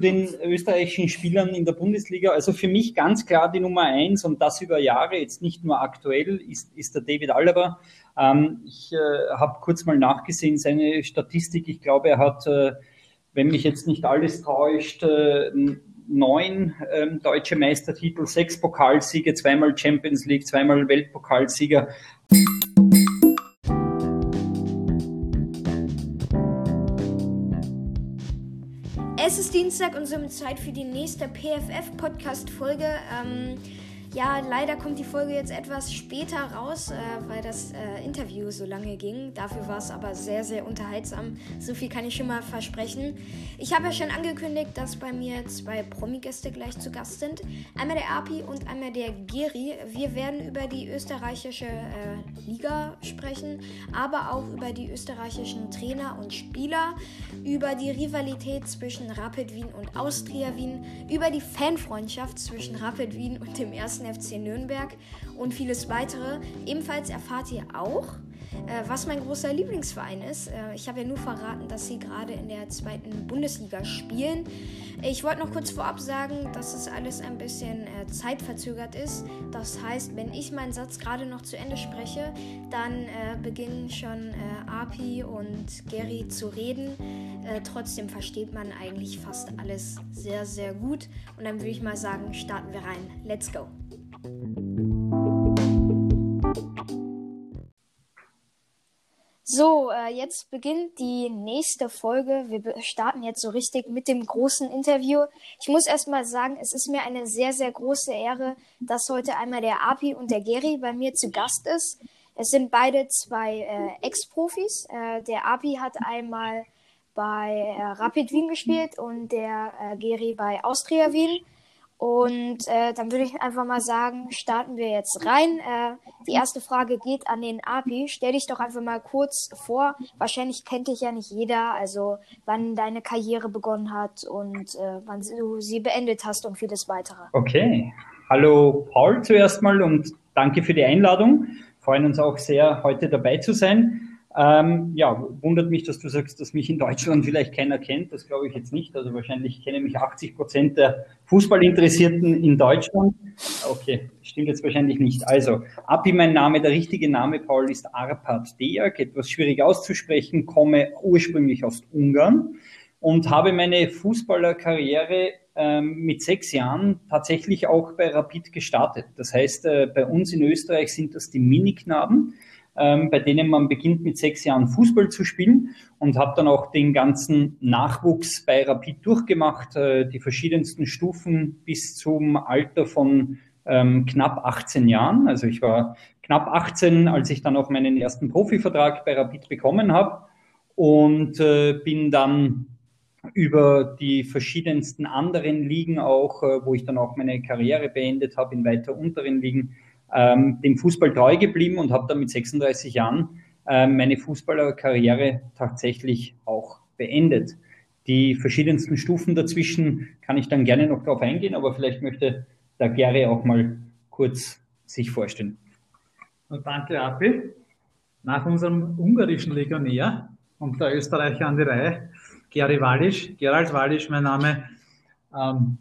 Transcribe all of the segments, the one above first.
den österreichischen Spielern in der Bundesliga. Also für mich ganz klar die Nummer eins und das über Jahre, jetzt nicht nur aktuell, ist, ist der David Alaba. Ähm, ich äh, habe kurz mal nachgesehen, seine Statistik. Ich glaube, er hat, äh, wenn mich jetzt nicht alles täuscht, äh, neun ähm, deutsche Meistertitel, sechs Pokalsiege, zweimal Champions League, zweimal Weltpokalsieger. Es ist Dienstag und somit Zeit für die nächste PFF-Podcast-Folge. Ähm, ja, leider kommt die Folge jetzt etwas später raus, äh, weil das äh, Interview so lange ging. Dafür war es aber sehr, sehr unterhaltsam. So viel kann ich schon mal versprechen. Ich habe ja schon angekündigt, dass bei mir zwei Promi-Gäste gleich zu Gast sind. Einmal der Api und einmal der Geri. Wir werden über die österreichische äh, Liga sprechen, aber auch über die österreichischen Trainer und Spieler, über die Rivalität zwischen Rapid Wien und Austria Wien, über die Fanfreundschaft zwischen Rapid Wien und dem ersten FC Nürnberg und vieles weitere. Ebenfalls erfahrt ihr auch, äh, was mein großer Lieblingsverein ist. Äh, ich habe ja nur verraten, dass sie gerade in der zweiten Bundesliga spielen. Ich wollte noch kurz vorab sagen, dass es alles ein bisschen äh, zeitverzögert ist. Das heißt, wenn ich meinen Satz gerade noch zu Ende spreche, dann äh, beginnen schon äh, Api und Gary zu reden. Äh, trotzdem versteht man eigentlich fast alles sehr, sehr gut. Und dann würde ich mal sagen, starten wir rein. Let's go! So, äh, jetzt beginnt die nächste Folge. Wir starten jetzt so richtig mit dem großen Interview. Ich muss erstmal sagen, es ist mir eine sehr, sehr große Ehre, dass heute einmal der Api und der Geri bei mir zu Gast ist. Es sind beide zwei äh, Ex-Profis. Äh, der Api hat einmal bei äh, Rapid Wien gespielt und der äh, Geri bei Austria Wien. Und äh, dann würde ich einfach mal sagen, starten wir jetzt rein. Äh, die erste Frage geht an den API. Stell dich doch einfach mal kurz vor. Wahrscheinlich kennt dich ja nicht jeder, also wann deine Karriere begonnen hat und äh, wann du sie beendet hast und vieles weitere. Okay. Hallo Paul zuerst mal und danke für die Einladung. Freuen uns auch sehr, heute dabei zu sein. Ähm, ja, wundert mich, dass du sagst, dass mich in Deutschland vielleicht keiner kennt. Das glaube ich jetzt nicht. Also wahrscheinlich kennen mich 80 Prozent der Fußballinteressierten in Deutschland. Okay, stimmt jetzt wahrscheinlich nicht. Also, Api, mein Name, der richtige Name, Paul, ist Arpad Deak. Etwas schwierig auszusprechen, komme ursprünglich aus Ungarn und habe meine Fußballerkarriere ähm, mit sechs Jahren tatsächlich auch bei Rapid gestartet. Das heißt, äh, bei uns in Österreich sind das die Miniknaben bei denen man beginnt mit sechs Jahren Fußball zu spielen und habe dann auch den ganzen Nachwuchs bei Rapid durchgemacht, äh, die verschiedensten Stufen bis zum Alter von ähm, knapp 18 Jahren. Also ich war knapp 18, als ich dann auch meinen ersten Profivertrag bei Rapid bekommen habe und äh, bin dann über die verschiedensten anderen Ligen auch, äh, wo ich dann auch meine Karriere beendet habe in weiter unteren Ligen, ähm, dem Fußball treu geblieben und habe dann mit 36 Jahren äh, meine Fußballerkarriere tatsächlich auch beendet. Die verschiedensten Stufen dazwischen kann ich dann gerne noch darauf eingehen, aber vielleicht möchte der Gary auch mal kurz sich vorstellen. Danke, Api. Nach unserem ungarischen Legionär und der Österreicher an die Reihe, Gary Wallisch, Gerald Wallisch, mein Name. Ähm,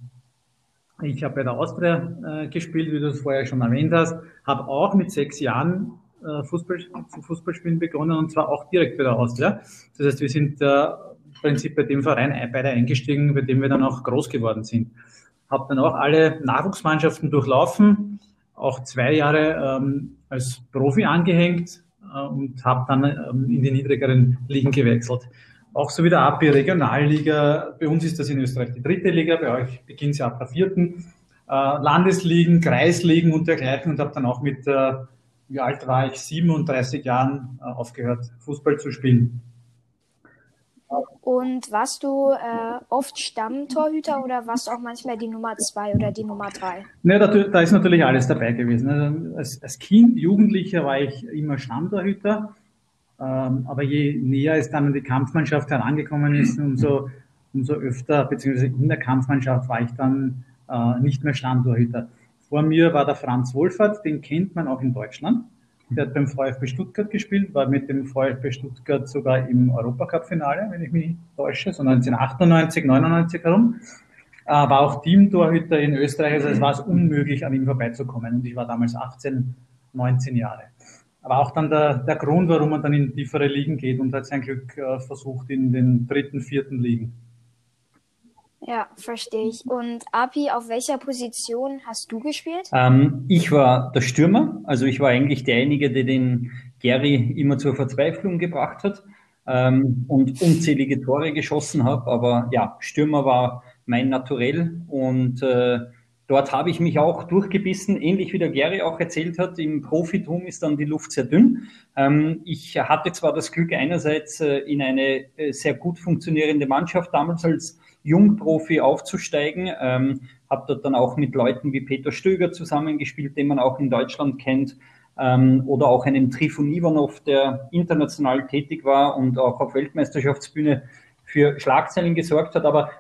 ich habe bei der Austria äh, gespielt, wie du es vorher schon erwähnt hast, habe auch mit sechs Jahren äh, Fußball, Fußballspielen begonnen und zwar auch direkt bei der Austria. Das heißt, wir sind äh, im Prinzip bei dem Verein beide eingestiegen, bei dem wir dann auch groß geworden sind. Habe dann auch alle Nachwuchsmannschaften durchlaufen, auch zwei Jahre ähm, als Profi angehängt äh, und habe dann ähm, in die niedrigeren Ligen gewechselt. Auch so wie der AP Regionalliga. Bei uns ist das in Österreich die dritte Liga, bei euch beginnt sie ab der vierten. Äh, Landesligen, Kreisligen und dergleichen und habe dann auch mit, äh, wie alt war ich, 37 Jahren äh, aufgehört, Fußball zu spielen. Und warst du äh, oft Stammtorhüter oder warst du auch manchmal die Nummer zwei oder die Nummer drei? Ne, da, da ist natürlich alles dabei gewesen. Also als, als Kind, Jugendlicher war ich immer Stammtorhüter. Ähm, aber je näher es dann an die Kampfmannschaft herangekommen ist, umso, umso öfter, beziehungsweise in der Kampfmannschaft war ich dann äh, nicht mehr Stammtorhüter. Vor mir war der Franz Wohlfahrt, den kennt man auch in Deutschland. Der hat beim VfB Stuttgart gespielt, war mit dem VfB Stuttgart sogar im Europacup-Finale, wenn ich mich nicht täusche, so 1998, 99 herum. äh, war auch Teamtorhüter in Österreich, also es war es unmöglich, an ihm vorbeizukommen. Und ich war damals 18, 19 Jahre. Aber auch dann der, der Grund, warum man dann in tiefere Ligen geht und hat sein Glück äh, versucht in den dritten, vierten Ligen. Ja, verstehe ich. Und Api, auf welcher Position hast du gespielt? Ähm, ich war der Stürmer, also ich war eigentlich derjenige, der den Gary immer zur Verzweiflung gebracht hat ähm, und unzählige Tore geschossen habe. Aber ja, Stürmer war mein Naturell und äh, dort habe ich mich auch durchgebissen, ähnlich wie der Gary auch erzählt hat. Im Profitum ist dann die Luft sehr dünn. Ähm, ich hatte zwar das Glück einerseits äh, in eine äh, sehr gut funktionierende Mannschaft damals als Jungprofi aufzusteigen. Ähm, habe dort dann auch mit Leuten wie Peter Stöger zusammengespielt, den man auch in Deutschland kennt. Ähm, oder auch einem Trifon Ivanov, der international tätig war und auch auf Weltmeisterschaftsbühne für Schlagzeilen gesorgt hat. Aber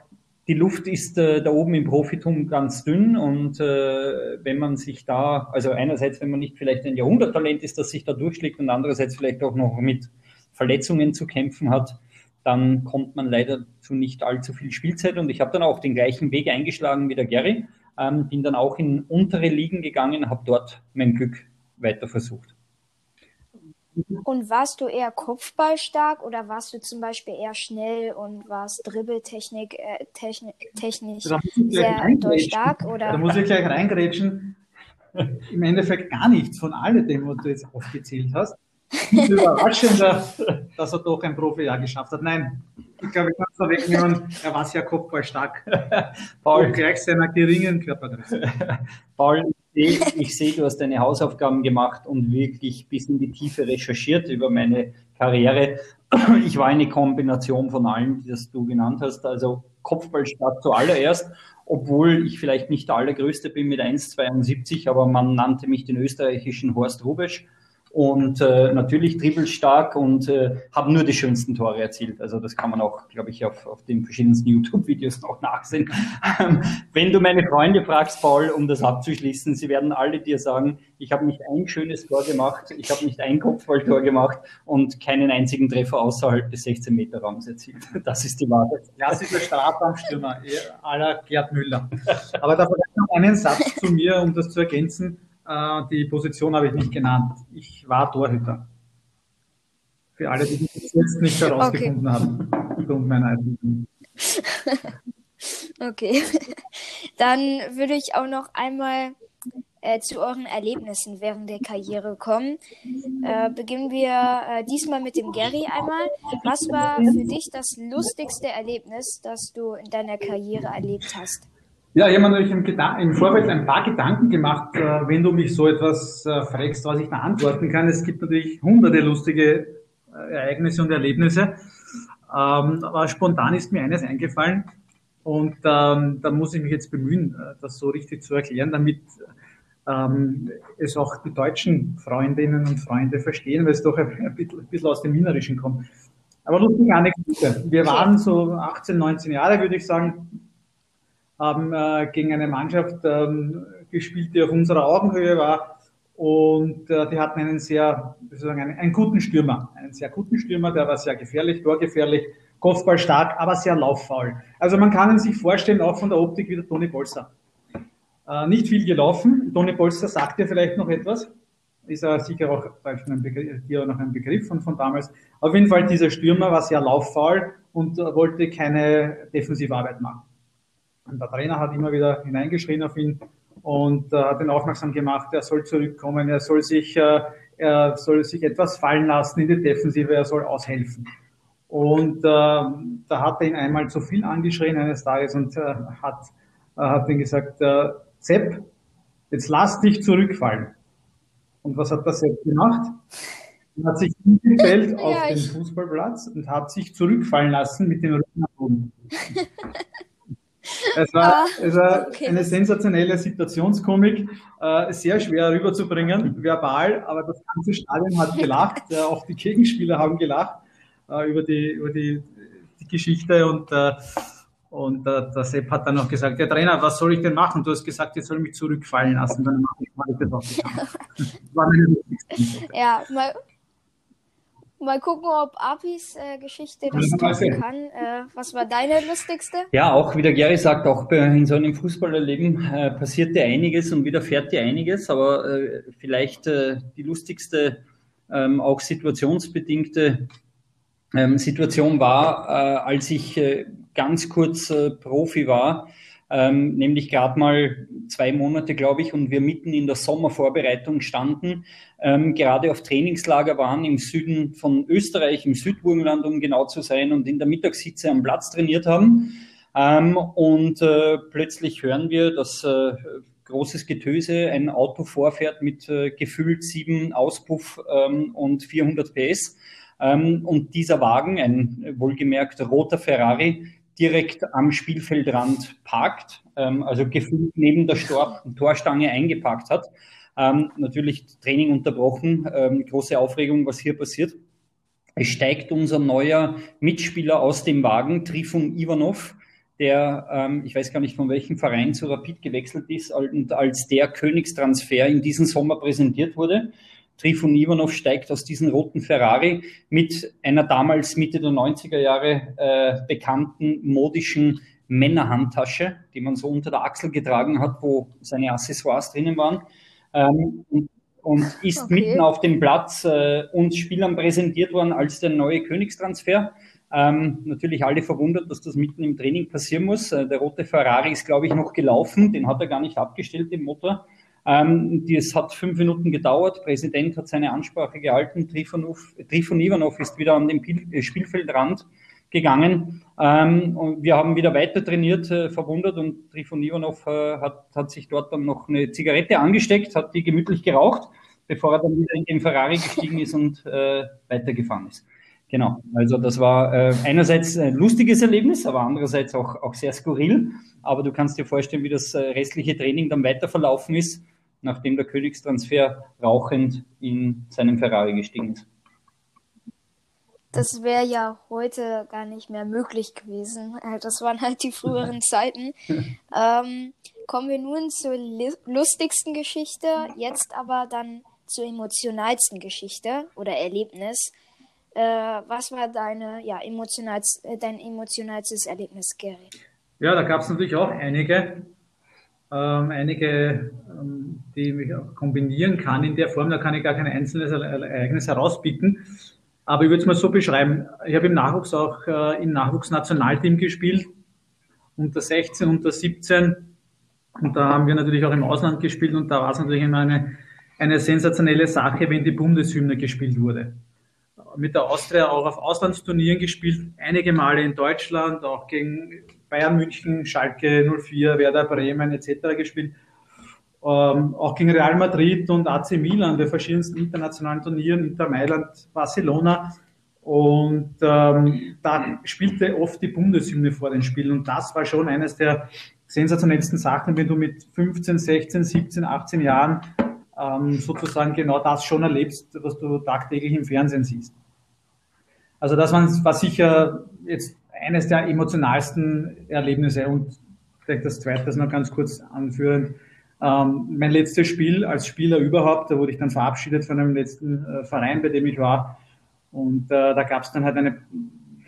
die Luft ist äh, da oben im Profitum ganz dünn und äh, wenn man sich da, also einerseits, wenn man nicht vielleicht ein Jahrhunderttalent ist, das sich da durchschlägt und andererseits vielleicht auch noch mit Verletzungen zu kämpfen hat, dann kommt man leider zu nicht allzu viel Spielzeit. Und ich habe dann auch den gleichen Weg eingeschlagen wie der Gary, ähm, bin dann auch in untere Ligen gegangen, habe dort mein Glück weiter versucht. Und warst du eher kopfballstark oder warst du zum Beispiel eher schnell und warst Dribbeltechnik äh, techni technisch sehr stark? Oder? Da muss ich gleich reingrätschen. Im Endeffekt gar nichts von alledem, was du jetzt aufgezählt hast überraschender, dass er doch ein Profijahr geschafft hat. Nein, ich glaube, ich kann es da wegnehmen. Er war sehr kopfballstark. Paul, gleich seiner geringen Körpergröße. Paul, ich sehe, du hast deine Hausaufgaben gemacht und wirklich bis in die Tiefe recherchiert über meine Karriere. Ich war eine Kombination von allem, das du genannt hast. Also Kopfballstark zuallererst, obwohl ich vielleicht nicht der allergrößte bin mit 1,72, aber man nannte mich den österreichischen Horst Rubesch und äh, natürlich dribbelstark und äh, haben nur die schönsten Tore erzielt. Also das kann man auch, glaube ich, auf, auf den verschiedensten YouTube-Videos noch nachsehen. Ähm, wenn du meine Freunde fragst, Paul, um das abzuschließen, sie werden alle dir sagen, ich habe nicht ein schönes Tor gemacht, ich habe nicht ein Kopfballtor gemacht und keinen einzigen Treffer außerhalb des 16-Meter-Raums erzielt. Das ist die Wahrheit. Klassischer Strafraumstürmer, aller Gerd Müller. Aber da vielleicht noch einen Satz zu mir, um das zu ergänzen die Position habe ich nicht genannt. Ich war Torhüter. Für alle, die das jetzt nicht herausgefunden okay. haben. Aufgrund meiner Okay. Dann würde ich auch noch einmal äh, zu euren Erlebnissen während der Karriere kommen. Äh, beginnen wir äh, diesmal mit dem Gary einmal. Was war für dich das lustigste Erlebnis, das du in deiner Karriere erlebt hast? Ja, ich habe mir natürlich im, im, Vorfeld ein paar Gedanken gemacht, äh, wenn du mich so etwas äh, fragst, was ich da antworten kann. Es gibt natürlich hunderte lustige äh, Ereignisse und Erlebnisse. Ähm, aber spontan ist mir eines eingefallen und ähm, da muss ich mich jetzt bemühen, äh, das so richtig zu erklären, damit ähm, es auch die deutschen Freundinnen und Freunde verstehen, weil es doch ein, ein, bisschen, ein bisschen aus dem Wienerischen kommt. Aber lustige Anekdote. Wir waren so 18, 19 Jahre, würde ich sagen, haben äh, gegen eine Mannschaft ähm, gespielt, die auf unserer Augenhöhe war. Und äh, die hatten einen sehr, wie soll ich sagen, einen, einen, guten Stürmer. Einen sehr guten Stürmer, der war sehr gefährlich, torgefährlich, Kopfball stark, aber sehr lauffaul. Also man kann ihn sich vorstellen, auch von der Optik wie der Toni Bolster. Äh, nicht viel gelaufen. Toni Bolster sagt dir vielleicht noch etwas. Ist er sicher auch ein Begriff, hier noch ein Begriff von, von damals. Auf jeden Fall, dieser Stürmer war sehr lauffaul und äh, wollte keine Defensivarbeit machen. Und der Trainer hat immer wieder hineingeschrien auf ihn und äh, hat ihn aufmerksam gemacht, er soll zurückkommen, er soll sich, äh, er soll sich etwas fallen lassen in die Defensive, er soll aushelfen. Und äh, da hat er ihn einmal zu viel angeschrien eines Tages und äh, hat, äh, hat ihm gesagt, äh, Sepp, jetzt lass dich zurückfallen. Und was hat der Sepp gemacht? Er hat sich hingefällt auf ja, den Fußballplatz und hat sich zurückfallen lassen mit dem Rücken nach oben. Es war, ah, es war okay. eine sensationelle Situationskomik, äh, sehr schwer rüberzubringen, verbal, aber das ganze Stadion hat gelacht, äh, auch die Gegenspieler haben gelacht äh, über, die, über die, die Geschichte und, äh, und äh, der Sepp hat dann noch gesagt, der Trainer, was soll ich denn machen? Du hast gesagt, ich soll mich zurückfallen lassen, dann mache ich mal das auch. ja, mal, Mal gucken, ob Apis äh, Geschichte das toppen kann. Äh, was war deine lustigste? Ja, auch wie der Gary sagt, auch in so einem Fußballerleben äh, passiert dir einiges und widerfährt dir einiges, aber äh, vielleicht äh, die lustigste, ähm, auch situationsbedingte ähm, Situation war, äh, als ich äh, ganz kurz äh, Profi war ähm, nämlich gerade mal zwei Monate, glaube ich, und wir mitten in der Sommervorbereitung standen, ähm, gerade auf Trainingslager waren im Süden von Österreich, im Südburgenland, um genau zu sein, und in der Mittagshitze am Platz trainiert haben. Ähm, und äh, plötzlich hören wir, dass äh, großes Getöse, ein Auto vorfährt mit äh, gefüllt sieben Auspuff ähm, und 400 PS. Ähm, und dieser Wagen, ein wohlgemerkt roter Ferrari, direkt am Spielfeldrand parkt, ähm, also gefühlt neben der Stor Torstange eingepackt hat. Ähm, natürlich Training unterbrochen, ähm, große Aufregung, was hier passiert. Es steigt unser neuer Mitspieler aus dem Wagen, Trifon Ivanov, der, ähm, ich weiß gar nicht von welchem Verein zu Rapid gewechselt ist und als der Königstransfer in diesem Sommer präsentiert wurde. Trifon Ivanov steigt aus diesem roten Ferrari mit einer damals Mitte der 90er Jahre äh, bekannten modischen Männerhandtasche, die man so unter der Achsel getragen hat, wo seine Accessoires drinnen waren. Ähm, und, und, ist okay. mitten auf dem Platz äh, uns Spielern präsentiert worden als der neue Königstransfer. Ähm, natürlich alle verwundert, dass das mitten im Training passieren muss. Äh, der rote Ferrari ist, glaube ich, noch gelaufen. Den hat er gar nicht abgestellt, den Motor. Ähm, es hat fünf Minuten gedauert. Der Präsident hat seine Ansprache gehalten. Trifonov, Trifon Ivanov ist wieder an den äh, Spielfeldrand gegangen. Ähm, und wir haben wieder weiter trainiert, äh, verwundert und Trifon Ivanov äh, hat, hat sich dort dann noch eine Zigarette angesteckt, hat die gemütlich geraucht, bevor er dann wieder in den Ferrari gestiegen ist und äh, weitergefahren ist. Genau, also das war äh, einerseits ein lustiges Erlebnis, aber andererseits auch, auch sehr skurril. Aber du kannst dir vorstellen, wie das äh, restliche Training dann weiter verlaufen ist, nachdem der Königstransfer rauchend in seinem Ferrari gestiegen ist. Das wäre ja heute gar nicht mehr möglich gewesen. Äh, das waren halt die früheren Zeiten. ähm, kommen wir nun zur lustigsten Geschichte, jetzt aber dann zur emotionalsten Geschichte oder Erlebnis. Äh, was war deine, ja, emotionals, dein emotionalstes Erlebnis, Gary? Ja, da gab es natürlich auch einige, ähm, einige, ähm, die ich auch kombinieren kann in der Form. Da kann ich gar kein einzelnes Ereignis herauspicken. Aber ich würde es mal so beschreiben. Ich habe im Nachwuchs auch äh, im Nachwuchsnationalteam gespielt, unter 16, unter 17. Und da haben wir natürlich auch im Ausland gespielt und da war es natürlich immer eine, eine sensationelle Sache, wenn die Bundeshymne gespielt wurde mit der Austria auch auf Auslandsturnieren gespielt, einige Male in Deutschland, auch gegen Bayern München, Schalke 04, Werder Bremen etc. gespielt. Ähm, auch gegen Real Madrid und AC Milan bei verschiedensten internationalen Turnieren, Inter Mailand, Barcelona. Und ähm, da spielte oft die Bundeshymne vor den Spielen. Und das war schon eines der sensationellsten Sachen, wenn du mit 15, 16, 17, 18 Jahren ähm, sozusagen genau das schon erlebst, was du tagtäglich im Fernsehen siehst. Also das war sicher jetzt eines der emotionalsten Erlebnisse und vielleicht das zweite, das noch ganz kurz anführen. Ähm, mein letztes Spiel als Spieler überhaupt, da wurde ich dann verabschiedet von einem letzten äh, Verein, bei dem ich war. Und äh, da gab es dann halt eine,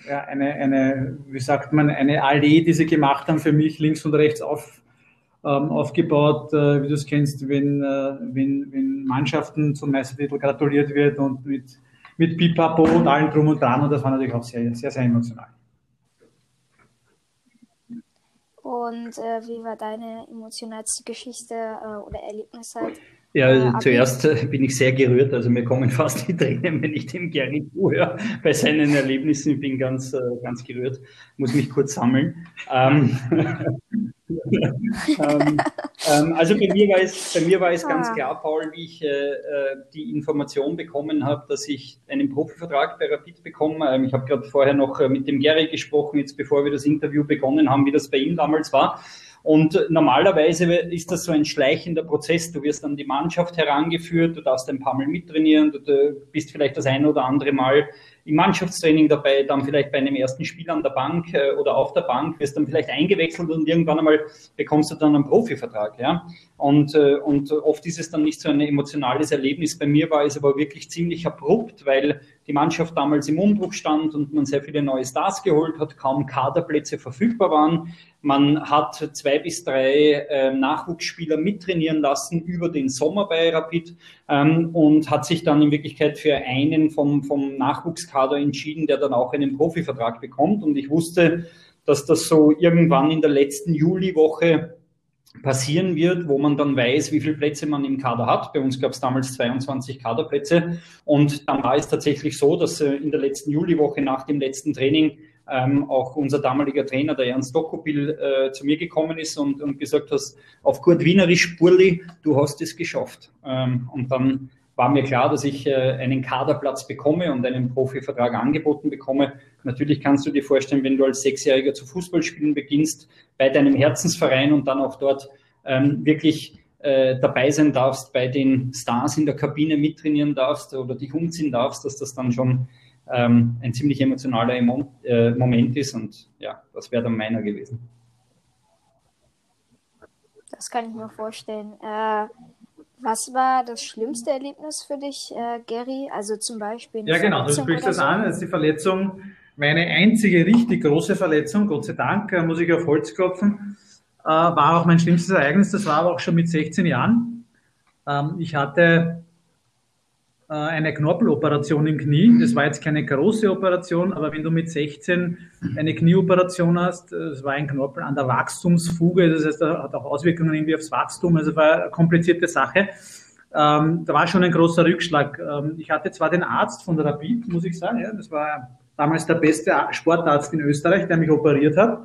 ja, eine, eine, wie sagt man, eine Allee, die sie gemacht haben für mich, links und rechts auf, ähm, aufgebaut, äh, wie du es kennst, wenn, äh, wenn, wenn Mannschaften zum Meistertitel gratuliert wird und mit mit Pipapo und allem drum und dran und das war natürlich auch sehr, sehr, sehr emotional. Und äh, wie war deine emotionalste Geschichte äh, oder Erlebnis halt? Ja, äh, zuerst äh, bin ich sehr gerührt, also mir kommen fast die Tränen, wenn ich dem Gary zuhöre bei seinen Erlebnissen. Ich bin ganz, äh, ganz gerührt, muss mich kurz sammeln. Ähm, ähm, ähm, also bei mir war es, bei mir war es ganz ah. klar, Paul, wie ich äh, äh, die Information bekommen habe, dass ich einen Profivertrag bei Rapid bekomme. Ähm, ich habe gerade vorher noch äh, mit dem Gary gesprochen, jetzt bevor wir das Interview begonnen haben, wie das bei ihm damals war. Und normalerweise ist das so ein schleichender Prozess. Du wirst an die Mannschaft herangeführt, du darfst ein paar Mal mittrainieren, du bist vielleicht das ein oder andere Mal im Mannschaftstraining dabei, dann vielleicht bei einem ersten Spiel an der Bank äh, oder auf der Bank, wirst dann vielleicht eingewechselt und irgendwann einmal bekommst du dann einen Profivertrag. Ja? Und, äh, und oft ist es dann nicht so ein emotionales Erlebnis. Bei mir war es aber wirklich ziemlich abrupt, weil die Mannschaft damals im Umbruch stand und man sehr viele neue Stars geholt hat, kaum Kaderplätze verfügbar waren. Man hat zwei bis drei äh, Nachwuchsspieler mittrainieren lassen über den Sommer bei Rapid ähm, und hat sich dann in Wirklichkeit für einen vom, vom Nachwuchskader entschieden, der dann auch einen Profivertrag bekommt. Und ich wusste, dass das so irgendwann in der letzten Juliwoche passieren wird, wo man dann weiß, wie viele Plätze man im Kader hat. Bei uns gab es damals 22 Kaderplätze und dann war es tatsächlich so, dass äh, in der letzten Juliwoche nach dem letzten Training ähm, auch unser damaliger Trainer, der Ernst Dokopil, äh, zu mir gekommen ist und, und gesagt hat, auf gut Wienerisch, Spurli, du hast es geschafft. Ähm, und dann war mir klar, dass ich äh, einen Kaderplatz bekomme und einen Profivertrag angeboten bekomme. Natürlich kannst du dir vorstellen, wenn du als Sechsjähriger zu Fußballspielen beginnst, bei deinem Herzensverein und dann auch dort ähm, wirklich äh, dabei sein darfst, bei den Stars in der Kabine mittrainieren darfst oder dich umziehen darfst, dass das dann schon ähm, ein ziemlich emotionaler äh, Moment ist und ja, das wäre dann meiner gewesen. Das kann ich mir vorstellen. Äh, was war das schlimmste Erlebnis für dich, äh, Gary? Also zum Beispiel. Ja, genau, du sprichst das so? an. Das ist die Verletzung, meine einzige richtig große Verletzung, Gott sei Dank, äh, muss ich auf Holz klopfen, äh, war auch mein schlimmstes Ereignis. Das war aber auch schon mit 16 Jahren. Ähm, ich hatte eine Knorpeloperation im Knie. Das war jetzt keine große Operation, aber wenn du mit 16 eine Knieoperation hast, es äh, war ein Knorpel an der Wachstumsfuge, das heißt, er hat auch Auswirkungen irgendwie aufs Wachstum, also war eine komplizierte Sache. Ähm, da war schon ein großer Rückschlag. Ähm, ich hatte zwar den Arzt von der Rapid, muss ich sagen, ja, das war damals der beste Sportarzt in Österreich, der mich operiert hat.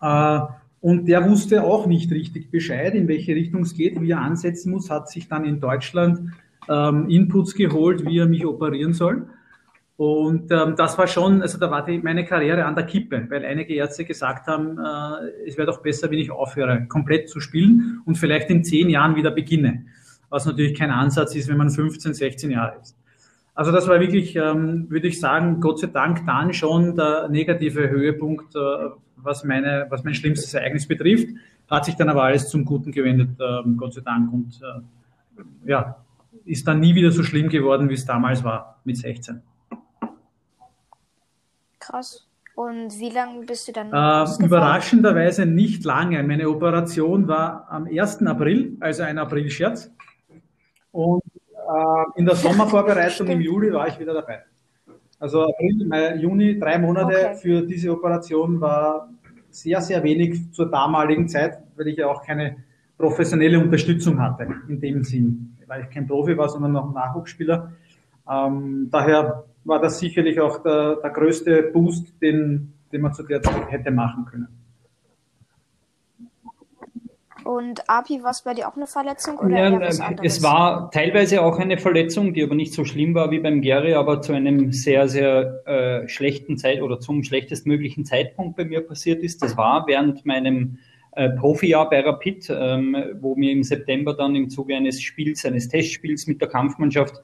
Äh, und der wusste auch nicht richtig Bescheid, in welche Richtung es geht, wie er ansetzen muss, hat sich dann in Deutschland ähm, Inputs geholt, wie er mich operieren soll. Und ähm, das war schon, also da war die, meine Karriere an der Kippe, weil einige Ärzte gesagt haben, äh, es wäre doch besser, wenn ich aufhöre, komplett zu spielen und vielleicht in zehn Jahren wieder beginne. Was natürlich kein Ansatz ist, wenn man 15, 16 Jahre ist. Also das war wirklich, ähm, würde ich sagen, Gott sei Dank dann schon der negative Höhepunkt, äh, was, meine, was mein schlimmstes Ereignis betrifft. Hat sich dann aber alles zum Guten gewendet, äh, Gott sei Dank. Und äh, ja, ist dann nie wieder so schlimm geworden, wie es damals war mit 16. Krass. Und wie lange bist du dann? Äh, überraschenderweise nicht lange. Meine Operation war am 1. April, also ein April-Scherz. Und äh, in der Sommervorbereitung im Juli war ich wieder dabei. Also April, Mai, Juni, drei Monate okay. für diese Operation war sehr, sehr wenig zur damaligen Zeit, weil ich ja auch keine professionelle Unterstützung hatte in dem Sinn weil ich kein Profi war, sondern noch Nachwuchsspieler. Ähm, daher war das sicherlich auch der, der größte Boost, den, den man zu der Zeit hätte machen können. Und Api, war es bei dir auch eine Verletzung? Oder ja, äh, es war teilweise auch eine Verletzung, die aber nicht so schlimm war wie beim Gary, aber zu einem sehr, sehr äh, schlechten Zeit oder zum schlechtestmöglichen Zeitpunkt bei mir passiert ist. Das war während meinem äh, Profijahr bei Rapid, ähm, wo mir im September dann im Zuge eines Spiels, eines Testspiels mit der Kampfmannschaft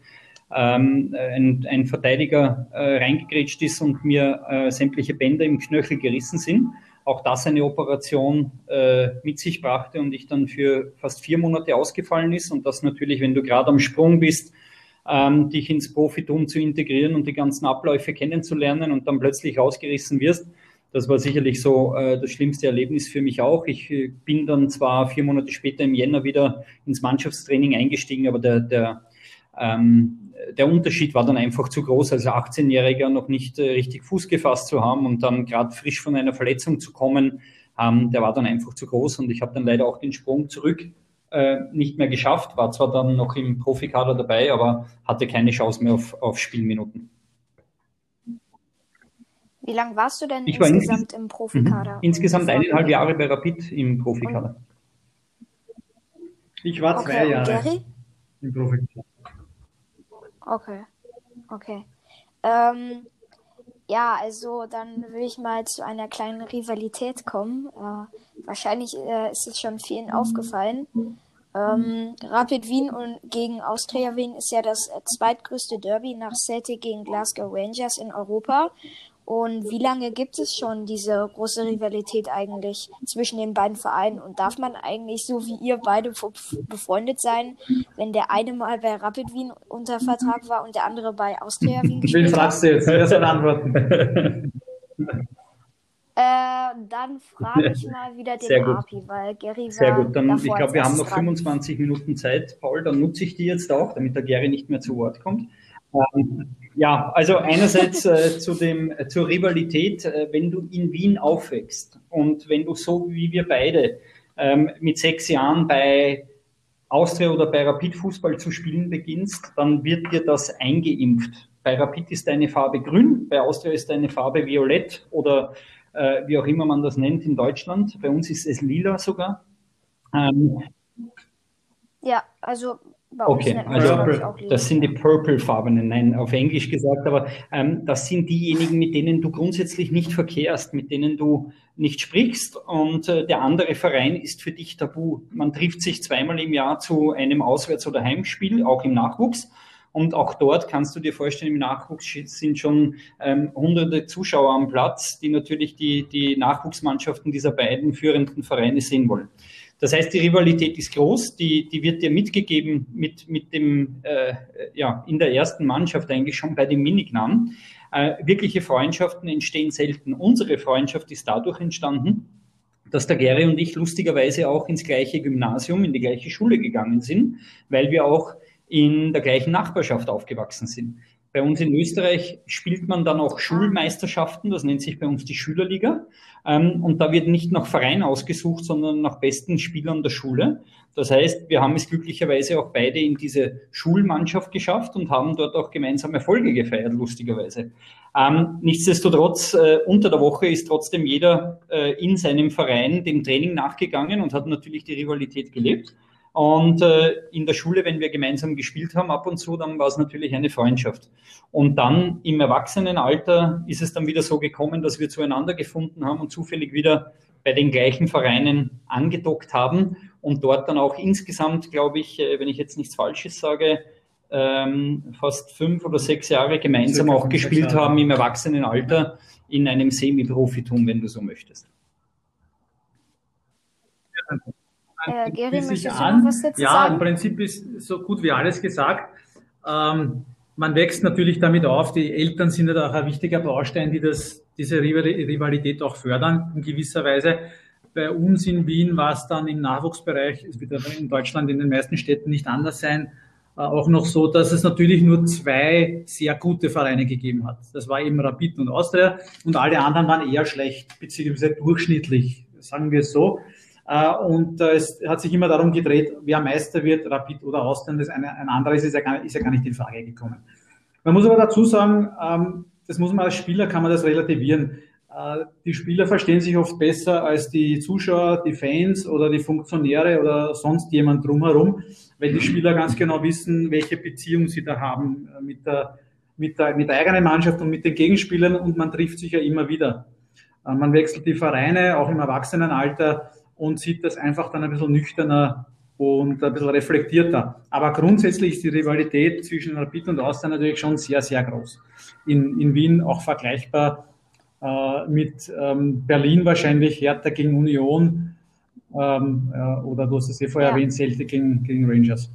ähm, ein, ein, Verteidiger äh, reingegrätscht ist und mir äh, sämtliche Bänder im Knöchel gerissen sind. Auch das eine Operation äh, mit sich brachte und ich dann für fast vier Monate ausgefallen ist. Und das natürlich, wenn du gerade am Sprung bist, ähm, dich ins Profitum zu integrieren und die ganzen Abläufe kennenzulernen und dann plötzlich ausgerissen wirst, das war sicherlich so äh, das schlimmste Erlebnis für mich auch. Ich äh, bin dann zwar vier Monate später im Jänner wieder ins Mannschaftstraining eingestiegen, aber der, der, ähm, der Unterschied war dann einfach zu groß, als 18-Jähriger noch nicht äh, richtig Fuß gefasst zu haben und dann gerade frisch von einer Verletzung zu kommen, ähm, der war dann einfach zu groß und ich habe dann leider auch den Sprung zurück äh, nicht mehr geschafft, war zwar dann noch im Profikader dabei, aber hatte keine Chance mehr auf, auf Spielminuten. Wie lange warst du denn ich insgesamt im Profikader? Mhm. Insgesamt eineinhalb Jahre bei Rapid im Profikader. Ich war zwei okay, Jahre Gary? im Profikader. Okay, okay. Ähm, ja, also dann will ich mal zu einer kleinen Rivalität kommen. Äh, wahrscheinlich äh, ist es schon vielen aufgefallen. Ähm, Rapid Wien und gegen Austria Wien ist ja das äh, zweitgrößte Derby nach Celtic gegen Glasgow Rangers in Europa. Und wie lange gibt es schon diese große Rivalität eigentlich zwischen den beiden Vereinen? Und darf man eigentlich so wie ihr beide befreundet sein, wenn der eine mal bei Rapid Wien unter Vertrag war und der andere bei Austria Wien? Wen fragst du jetzt? Wer soll antworten? Äh, dann frage ich mal wieder den Sehr gut. Api, weil Gary war Sehr gut, dann davor ich glaube, wir haben noch erstes dran. 25 Minuten Zeit, Paul, dann nutze ich die jetzt auch, damit der Gary nicht mehr zu Wort kommt. Ähm, ja, also einerseits äh, zu dem, äh, zur Rivalität, äh, wenn du in Wien aufwächst und wenn du so wie wir beide ähm, mit sechs Jahren bei Austria oder bei Rapid Fußball zu spielen beginnst, dann wird dir das eingeimpft. Bei Rapid ist deine Farbe grün, bei Austria ist deine Farbe violett oder äh, wie auch immer man das nennt in Deutschland. Bei uns ist es lila sogar. Ähm, Ja, also bei Okay, das, also auch das sind die Purple-Farbenen, nein, auf Englisch gesagt, aber ähm, das sind diejenigen, mit denen du grundsätzlich nicht verkehrst, mit denen du nicht sprichst und äh, der andere Verein ist für dich tabu. Man trifft sich zweimal im Jahr zu einem Auswärts- oder Heimspiel, auch im Nachwuchs. Und auch dort kannst du dir vorstellen, im Nachwuchs sind schon ähm, hunderte Zuschauer am Platz, die natürlich die, die Nachwuchsmannschaften dieser beiden führenden Vereine sehen wollen. Das heißt, die Rivalität ist groß, die, die wird dir mitgegeben mit, mit dem, äh, ja, in der ersten Mannschaft eigentlich schon bei den Minignamen. Äh, wirkliche Freundschaften entstehen selten. Unsere Freundschaft ist dadurch entstanden, dass der Gary und ich lustigerweise auch ins gleiche Gymnasium, in die gleiche Schule gegangen sind, weil wir auch in der gleichen Nachbarschaft aufgewachsen sind. Bei uns in Österreich spielt man dann auch Schulmeisterschaften, das nennt sich bei uns die Schülerliga. Ähm, und da wird nicht nach Verein ausgesucht, sondern nach besten Spielern der Schule. Das heißt, wir haben es glücklicherweise auch beide in diese Schulmannschaft geschafft und haben dort auch gemeinsam Erfolge gefeiert, lustigerweise. Ähm, nichtsdestotrotz, äh, unter der Woche ist trotzdem jeder äh, in seinem Verein dem Training nachgegangen und hat natürlich die Rivalität gelebt. Und äh, in der Schule, wenn wir gemeinsam gespielt haben, ab und zu, dann war es natürlich eine Freundschaft. Und dann im Erwachsenenalter ist es dann wieder so gekommen, dass wir zueinander gefunden haben und zufällig wieder bei den gleichen Vereinen angedockt haben und dort dann auch insgesamt, glaube ich, äh, wenn ich jetzt nichts Falsches sage, ähm, fast fünf oder sechs Jahre gemeinsam Circa auch gespielt haben im Erwachsenenalter in einem Semi-Profitum, wenn du so möchtest. Äh, Gary, Schließe ich möchtest du an. noch was dazu Ja, sagen? im Prinzip ist so gut wie alles gesagt. Ähm, man wächst natürlich damit auf. Die Eltern sind ja auch ein wichtiger Baustein, die das, diese Rival- Rivalität auch fördern, in gewisser Weise. Bei uns in Wien war es dann im Nachwuchsbereich, es wird in Deutschland in den meisten Städten nicht anders sein, äh, auch noch so, dass es natürlich nur zwei sehr gute Vereine gegeben hat. Das war eben Rapid und Austria und alle anderen waren eher schlecht, beziehungsweise durchschnittlich, sagen wir es so. Äh, Und äh, es hat sich immer darum gedreht, wer Meister wird, Rapid oder Austria. Das eine, ein anderes ist ja, gar, ist ja gar nicht in Frage gekommen. Man muss aber dazu sagen, ähm, das muss man als Spieler, kann man das relativieren. Äh, Die Spieler verstehen sich oft besser als die Zuschauer, die Fans oder die Funktionäre oder sonst jemand drumherum, weil die Spieler ganz genau wissen, welche Beziehung sie da haben mit der, mit der, mit der eigenen Mannschaft und mit den Gegenspielern und man trifft sich ja immer wieder. Man wechselt die Vereine, auch im Erwachsenenalter und sieht das einfach dann ein bisschen nüchterner und ein bisschen reflektierter. Aber grundsätzlich ist die Rivalität zwischen Rapid und Austria natürlich schon sehr, sehr groß. In, in Wien auch vergleichbar äh, mit ähm, Berlin wahrscheinlich, Hertha gegen Union ähm, äh, oder du hast es eh vorher Ja. erwähnt, Celtic gegen, gegen Rangers.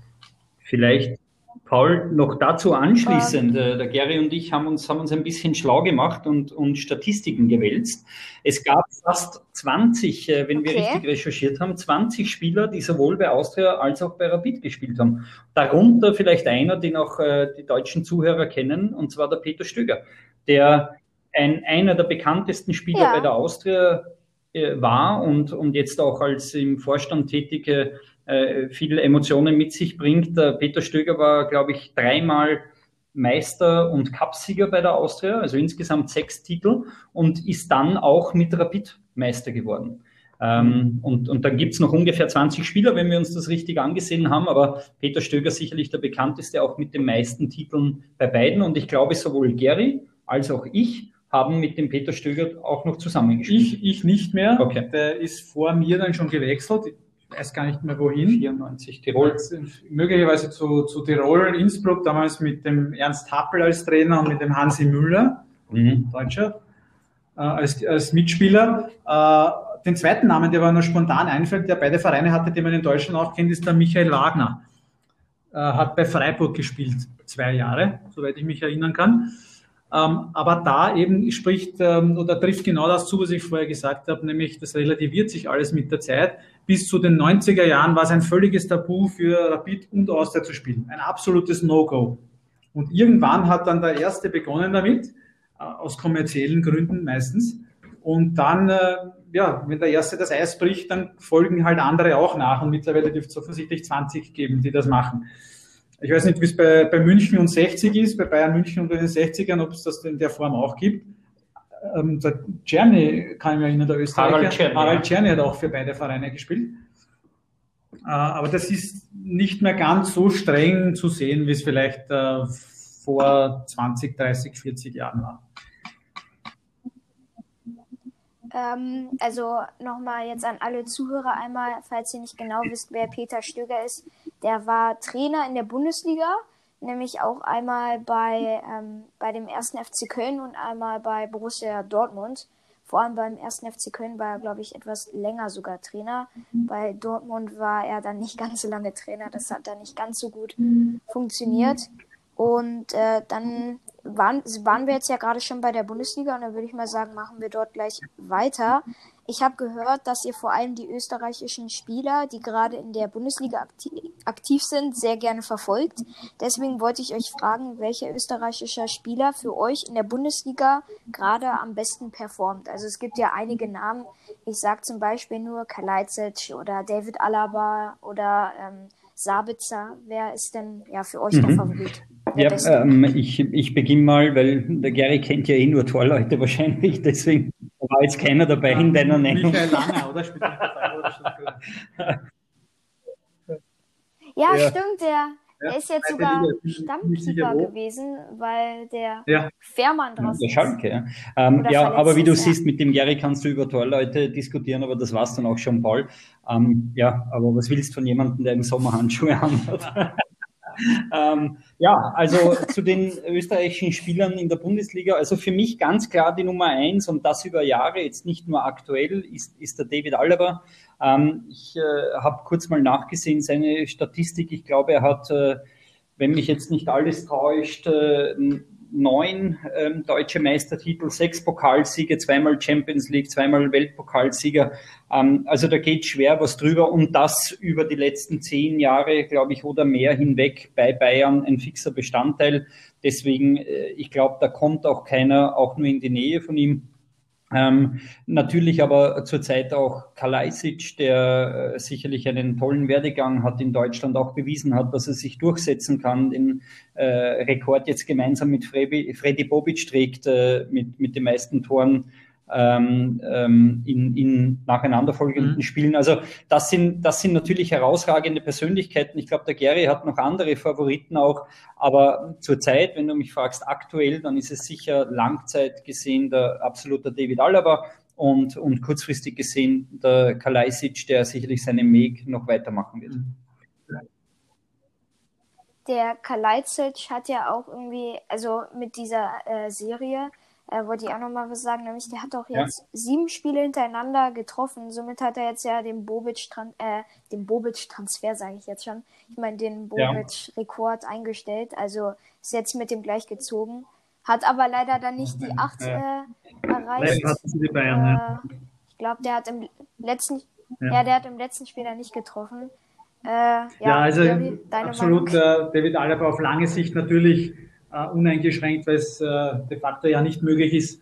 Vielleicht, Paul, noch dazu anschließend. äh, Der Gary und ich haben uns, haben uns ein bisschen schlau gemacht und, und Statistiken gewälzt. Es gab fast 20, äh, wenn wir Okay. richtig recherchiert haben, 20 Spieler, die sowohl bei Austria als auch bei Rapid gespielt haben. Darunter vielleicht einer, den auch äh, die deutschen Zuhörer kennen, und zwar der Peter Stöger, der ein, einer der bekanntesten Spieler Ja. bei der Austria äh, war und, und jetzt auch als im Vorstand tätige äh, viele Emotionen mit sich bringt. Der Peter Stöger war, glaube ich, dreimal Meister und Cupsieger bei der Austria, also insgesamt sechs Titel und ist dann auch mit Rapid Meister geworden. Ähm, und, und dann gibt's noch ungefähr 20 Spieler, wenn wir uns das richtig angesehen haben, aber Peter Stöger sicherlich der bekannteste, auch mit den meisten Titeln bei beiden. Und ich glaube, sowohl Gary als auch ich haben mit dem Peter Stöger auch noch zusammengespielt. Ich, ich nicht mehr. Okay. Der ist vor mir dann schon gewechselt. Ich weiß gar nicht mehr wohin. 94 Tirol. Möglicherweise zu, zu Tirol, Innsbruck, damals mit dem Ernst Happel als Trainer und mit dem Hansi Müller, Mhm. Deutscher. äh, als, als Mitspieler. Äh, den zweiten Namen, der mir noch spontan einfällt, der beide Vereine hatte, den man in Deutschland auch kennt, ist der Michael Wagner. Äh, hat bei Freiburg gespielt, zwei Jahre, soweit ich mich erinnern kann. Ähm, aber da eben spricht ähm, oder trifft genau das zu, was ich vorher gesagt habe, nämlich das relativiert sich alles mit der Zeit. Bis zu den 90er Jahren war es ein völliges Tabu für Rapid und Austria zu spielen. Ein absolutes No-Go. Und irgendwann hat dann der Erste begonnen damit, äh, aus kommerziellen Gründen meistens. Und dann, äh, ja, wenn der Erste das Eis bricht, dann folgen halt andere auch nach. Und mittlerweile dürfte es offensichtlich 20 geben, die das machen. Ich weiß nicht, wie es bei, bei München und 60 ist, bei Bayern München und den 60ern, ob es das in der Form auch gibt. Ähm, der Czerny, kann ich mich erinnern, der Österreicher. Harald Czerny, hat auch für beide Vereine gespielt. Äh, aber das ist nicht mehr ganz so streng zu sehen, wie es vielleicht äh, vor 20, 30, 40 Jahren war. Ähm, also nochmal jetzt an alle Zuhörer einmal, falls ihr nicht genau wisst, wer Peter Stöger ist. Der war Trainer in der Bundesliga, nämlich auch einmal bei, ähm, bei dem ersten FC Köln und einmal bei Borussia Dortmund. Vor allem beim ersten FC Köln war er, glaube ich, etwas länger sogar Trainer. Bei Dortmund war er dann nicht ganz so lange Trainer. Das hat dann nicht ganz so gut funktioniert. Und äh, dann waren, waren wir jetzt ja gerade schon bei der Bundesliga und dann würde ich mal sagen, machen wir dort gleich weiter. Ich habe gehört, dass ihr vor allem die österreichischen Spieler, die gerade in der Bundesliga aktiv, aktiv sind, sehr gerne verfolgt. Deswegen wollte ich euch fragen, welcher österreichischer Spieler für euch in der Bundesliga gerade am besten performt. Also es gibt ja einige Namen. Ich sage zum Beispiel nur Kalajdzic oder David Alaba oder ähm, Sabitzer. Wer ist denn ja für euch mhm. der Favorit? Ja, ähm, ich, ich beginne mal, weil der Gary kennt ja eh nur Torleute wahrscheinlich, deswegen war jetzt keiner dabei ja, in deiner Nennung. Michael Langer, oder? ja, ja, stimmt, der, er ist jetzt sogar Stammkeeper gewesen, weil der ja. Fährmann draußen Der Schalke, ja. Ähm, ja, aber wie du siehst, mit dem Gary kannst du über Torleute diskutieren, aber das war's dann auch schon, Paul. Ähm, ja, aber was willst du von jemandem, der im Sommer Handschuhe anhat? ähm, ja, also zu den österreichischen Spielern in der Bundesliga. Also für mich ganz klar die Nummer eins und das über Jahre, jetzt nicht nur aktuell, ist, ist der David Alaba. Ähm, ich äh, habe kurz mal nachgesehen, seine Statistik. Ich glaube, er hat, äh, wenn mich jetzt nicht alles täuscht, äh, neun ähm, deutsche Meistertitel, sechs Pokalsiege, zweimal Champions League, zweimal Weltpokalsieger. Ähm, also da geht schwer was drüber und das über die letzten zehn Jahre, glaube ich, oder mehr hinweg bei Bayern ein fixer Bestandteil. Deswegen, äh, ich glaube, da kommt auch keiner auch nur in die Nähe von ihm. Ähm, natürlich aber zurzeit auch Kalajdzic, der äh, sicherlich einen tollen Werdegang hat in Deutschland, auch bewiesen hat, dass er sich durchsetzen kann, den äh, Rekord jetzt gemeinsam mit Freddy, Freddy Bobic trägt, äh, mit, mit den meisten Toren ähm, ähm, in, in nacheinanderfolgenden mhm. Spielen. Also das sind, das sind natürlich herausragende Persönlichkeiten. Ich glaube, der Gary hat noch andere Favoriten auch, aber zurzeit, wenn du mich fragst, aktuell, dann ist es sicher Langzeit gesehen der absolute David Alaba und, und kurzfristig gesehen der Kalajdzic, der sicherlich seinen Weg noch weitermachen wird. Der Kalajdzic hat ja auch irgendwie, also mit dieser äh, Serie, äh, wollte ich auch nochmal was sagen, nämlich der hat auch jetzt ja. sieben Spiele hintereinander getroffen. Somit hat er jetzt ja den Bobic, äh, den Bobic Transfer, sage ich jetzt schon. Ich meine, den Bobic Rekord eingestellt. Also ist jetzt mit dem gleich gezogen. Hat aber leider dann nicht die acht ja. äh, erreicht. Bayern, ja. Äh, ich glaube, der hat im letzten, ja. der hat im letzten Spiel dann nicht getroffen. Äh, ja, ja, also David, absolut äh, David Alaba auf lange Sicht natürlich äh, uneingeschränkt, weil es äh, de facto ja nicht möglich ist,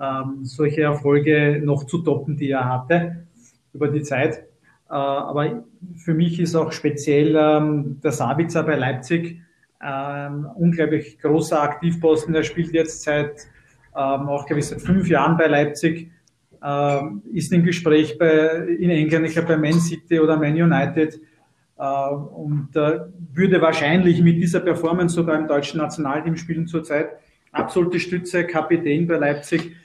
ähm, solche Erfolge noch zu toppen, die er hatte über die Zeit. Äh, aber für mich ist auch speziell ähm, der Sabitzer bei Leipzig ähm, unglaublich großer Aktivposten. Er spielt jetzt seit ähm, auch ich seit fünf Jahren bei Leipzig, ähm, ist im Gespräch bei, in England, ich glaube bei Man City oder Man United und äh, würde wahrscheinlich mit dieser Performance sogar im deutschen Nationalteam spielen zurzeit. Absolute Stütze, Kapitän bei Leipzig.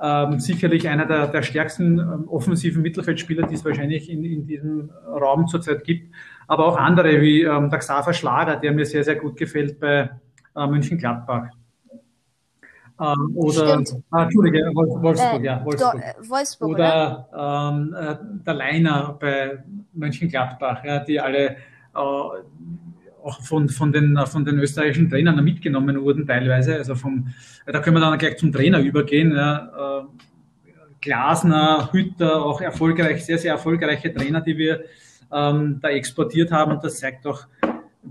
Ähm, sicherlich einer der, der stärksten ähm, offensiven Mittelfeldspieler, die es wahrscheinlich in, in diesem Raum zurzeit gibt. Aber auch andere wie ähm, der Xaver Schlager, der mir sehr, sehr gut gefällt bei äh, München-Gladbach. Ähm, oder, ah, Entschuldige, Wolfsburg, äh, ja, Wolfsburg. Do, äh, Wolfsburg oder, oder? Ähm, äh, der Leiner bei Mönchengladbach, ja, die alle äh, auch von, von, den, von den österreichischen Trainern mitgenommen wurden teilweise. Also vom, da können wir dann gleich zum Trainer übergehen. Ja. Äh, Glasner, Hütter, auch erfolgreich, sehr, sehr erfolgreiche Trainer, die wir ähm, da exportiert haben. Und das zeigt auch,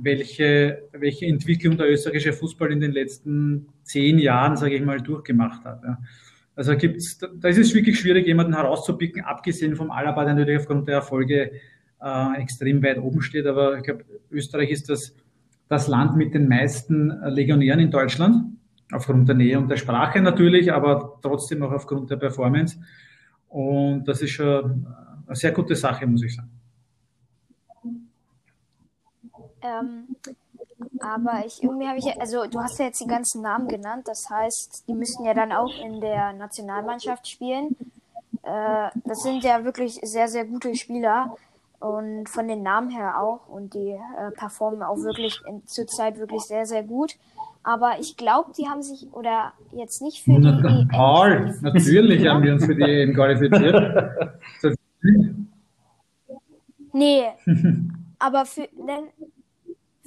welche, welche Entwicklung der österreichische Fußball in den letzten zehn Jahren, sage ich mal, durchgemacht hat. Ja. Also gibt's, da ist es wirklich schwierig, jemanden herauszupicken, abgesehen vom Alaba, der natürlich aufgrund der Erfolge äh, extrem weit oben steht. Aber ich glaube, Österreich ist das, das Land mit den meisten Legionären in Deutschland, aufgrund der Nähe und der Sprache natürlich, aber trotzdem auch aufgrund der Performance. Und das ist schon eine sehr gute Sache, muss ich sagen. Ähm, aber ich irgendwie habe ich, also du hast ja jetzt die ganzen Namen genannt, das heißt, die müssten ja dann auch in der Nationalmannschaft spielen. Äh, das sind ja wirklich sehr, sehr gute Spieler und von den Namen her auch und die äh, performen auch wirklich in, zurzeit wirklich sehr, sehr gut. Aber ich glaube, die haben sich oder jetzt nicht für die EM. Paul, natürlich haben wir uns für die EM qualifiziert. nee, aber für, denn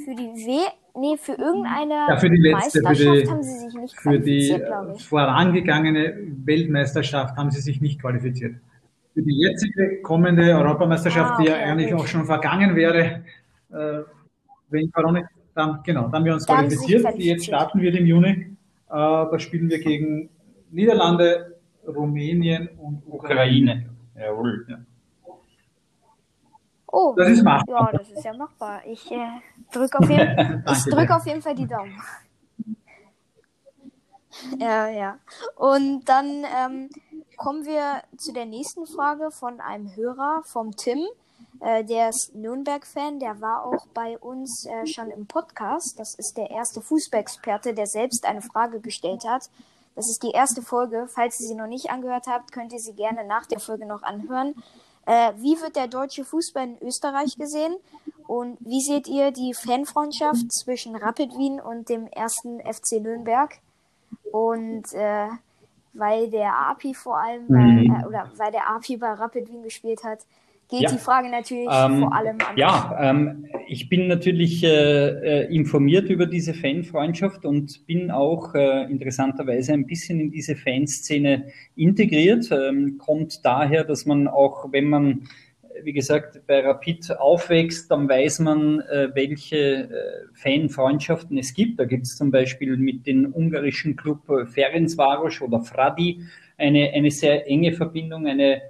für die W, nee, für irgendeine ja, für die letzte, Meisterschaft für die, haben sie sich nicht für qualifiziert, glaube ich. vorangegangene Weltmeisterschaft haben sie sich nicht qualifiziert. Für die jetzige kommende Europameisterschaft, ah, okay, die ja eigentlich okay. auch schon vergangen wäre, äh, wenn Corona, dann genau, dann haben wir uns dann qualifiziert, qualifiziert, jetzt starten wird im Juni. Äh, da spielen wir gegen Niederlande, Rumänien und Ukraine. Ukraine. Jawohl. Ja. Oh, das ist machbar. Ja, das ist ja machbar. Ich äh, drücke auf, jeden, drück auf jeden Fall die Daumen. ja, ja. Und dann ähm, kommen wir zu der nächsten Frage von einem Hörer, vom Tim. Äh, der ist Nürnberg-Fan, der war auch bei uns äh, schon im Podcast. Das ist der erste Fußballexperte, der selbst eine Frage gestellt hat. Das ist die erste Folge. Falls ihr sie noch nicht angehört habt, könnt ihr sie gerne nach der Folge noch anhören. Äh, wie wird der deutsche Fußball in Österreich gesehen? Und wie seht ihr die Fanfreundschaft zwischen Rapid Wien und dem ersten FC Nürnberg? Und äh, weil der API vor allem mhm. bei, äh, oder weil der API bei Rapid Wien gespielt hat, geht ja. die Frage natürlich ähm, vor allem an. Ja, ähm, ich bin natürlich äh, äh, informiert über diese Fanfreundschaft und bin auch äh, interessanterweise ein bisschen in diese Fanszene integriert. Ähm, kommt daher, dass man auch, wenn man wie gesagt, bei Rapid aufwächst, dann weiß man, äh, welche äh, Fanfreundschaften es gibt. Da gibt es zum Beispiel mit dem ungarischen Club Ferencváros oder Fradi eine, eine sehr enge Verbindung, eine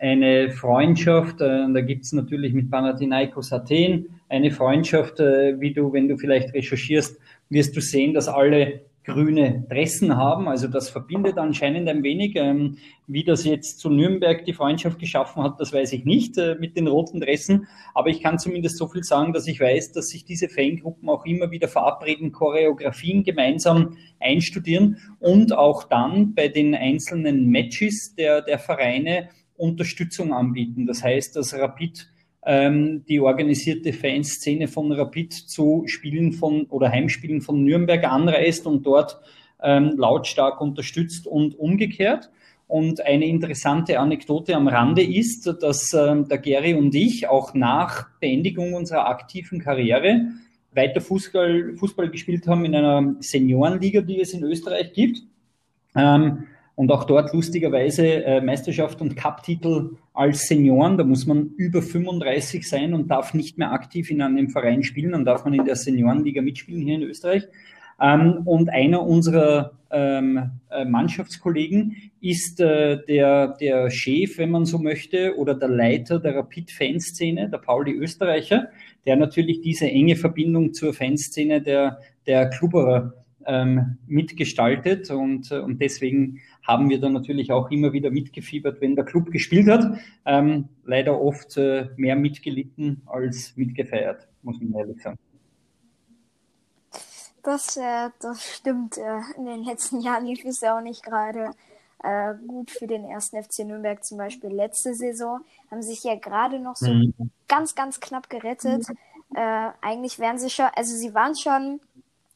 eine Freundschaft. Äh, da gibt's natürlich mit Panathinaikos Athen eine Freundschaft, äh, wie du, wenn du vielleicht recherchierst, wirst du sehen, dass alle grüne Dressen haben. Also das verbindet anscheinend ein wenig. Ähm, wie das jetzt zu Nürnberg die Freundschaft geschaffen hat, das weiß ich nicht äh, mit den roten Dressen. Aber ich kann zumindest so viel sagen, dass ich weiß, dass sich diese Fangruppen auch immer wieder verabreden, Choreografien gemeinsam einstudieren und auch dann bei den einzelnen Matches der, der Vereine Unterstützung anbieten. Das heißt, dass Rapid ähm, die organisierte Fanszene von Rapid zu Spielen von oder Heimspielen von Nürnberg anreist und dort ähm, lautstark unterstützt und umgekehrt. Und eine interessante Anekdote am Rande ist, dass ähm, der Gary und ich auch nach Beendigung unserer aktiven Karriere weiter Fußball, Fußball gespielt haben in einer Seniorenliga, die es in Österreich gibt. Ähm, und auch dort lustigerweise äh, Meisterschaft und Cup-Titel als Senioren. Da muss man über 35 sein und darf nicht mehr aktiv in einem Verein spielen. Dann darf man in der Seniorenliga mitspielen hier in Österreich. Ähm, und einer unserer ähm, äh, Mannschaftskollegen ist äh, der, der Chef, wenn man so möchte, oder der Leiter der Rapid-Fanszene, der Pauli Österreicher, der natürlich diese enge Verbindung zur Fanszene der, der Klubberer ähm, mitgestaltet und, äh, und deswegen haben wir dann natürlich auch immer wieder mitgefiebert, wenn der Club gespielt hat. Ähm, leider oft äh, mehr mitgelitten als mitgefeiert, muss man ehrlich sagen. Das, äh, das stimmt. Äh, in den letzten Jahren lief es ja auch nicht gerade äh, gut für den ersten FC Nürnberg. Zum Beispiel letzte Saison haben sich ja gerade noch so mhm. ganz, ganz knapp gerettet. Äh, eigentlich wären sie schon, also sie waren schon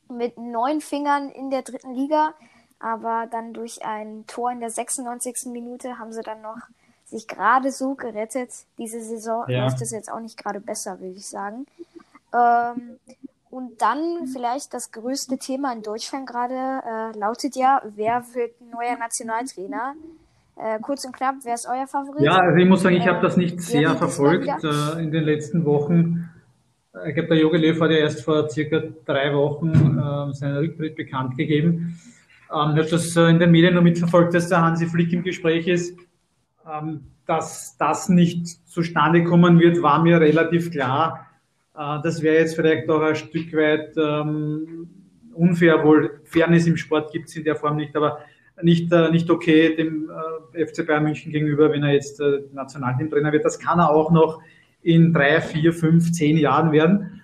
mit neun Fingern in der dritten Liga. Aber dann durch ein Tor in der 96. Minute haben sie dann noch sich gerade so gerettet. Diese Saison ja. läuft es jetzt auch nicht gerade besser, würde ich sagen. Ähm, und dann vielleicht das größte Thema in Deutschland gerade äh, lautet ja, wer wird neuer Nationaltrainer? Äh, kurz und knapp, wer ist euer Favorit? Ja, also ich muss sagen, ich äh, habe das nicht sehr verfolgt äh, in den letzten Wochen. Ich glaube, der Jogi Löw hat ja erst vor circa drei Wochen äh, seinen Rücktritt bekannt gegeben. Ähm, das äh, in den Medien nur mitverfolgt, dass der Hansi Flick im Gespräch ist. Ähm, dass das nicht zustande kommen wird, war mir relativ klar. Äh, das wäre jetzt vielleicht auch ein Stück weit ähm, unfair, obwohl Fairness im Sport gibt es in der Form nicht, aber nicht, äh, nicht okay dem äh, FC Bayern München gegenüber, wenn er jetzt äh, Nationalteamtrainer wird. Das kann er auch noch in drei, vier, fünf, zehn Jahren werden.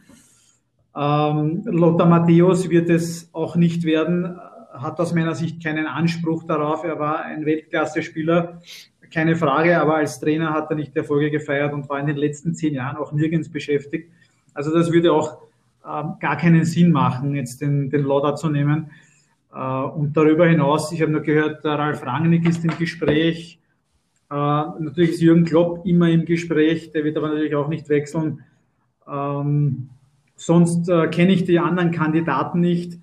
Ähm, Lothar Matthäus wird es auch nicht werden, hat aus meiner Sicht keinen Anspruch darauf. Er war ein Weltklasse-Spieler, keine Frage, aber als Trainer hat er nicht Erfolge gefeiert und war in den letzten zehn Jahren auch nirgends beschäftigt. Also das würde auch ähm, gar keinen Sinn machen, jetzt den, den Lothar zu nehmen. Äh, und darüber hinaus, ich habe nur gehört, Ralf Rangnick ist im Gespräch. Äh, natürlich ist Jürgen Klopp immer im Gespräch, der wird aber natürlich auch nicht wechseln. Ähm, sonst äh, kenne ich die anderen Kandidaten nicht.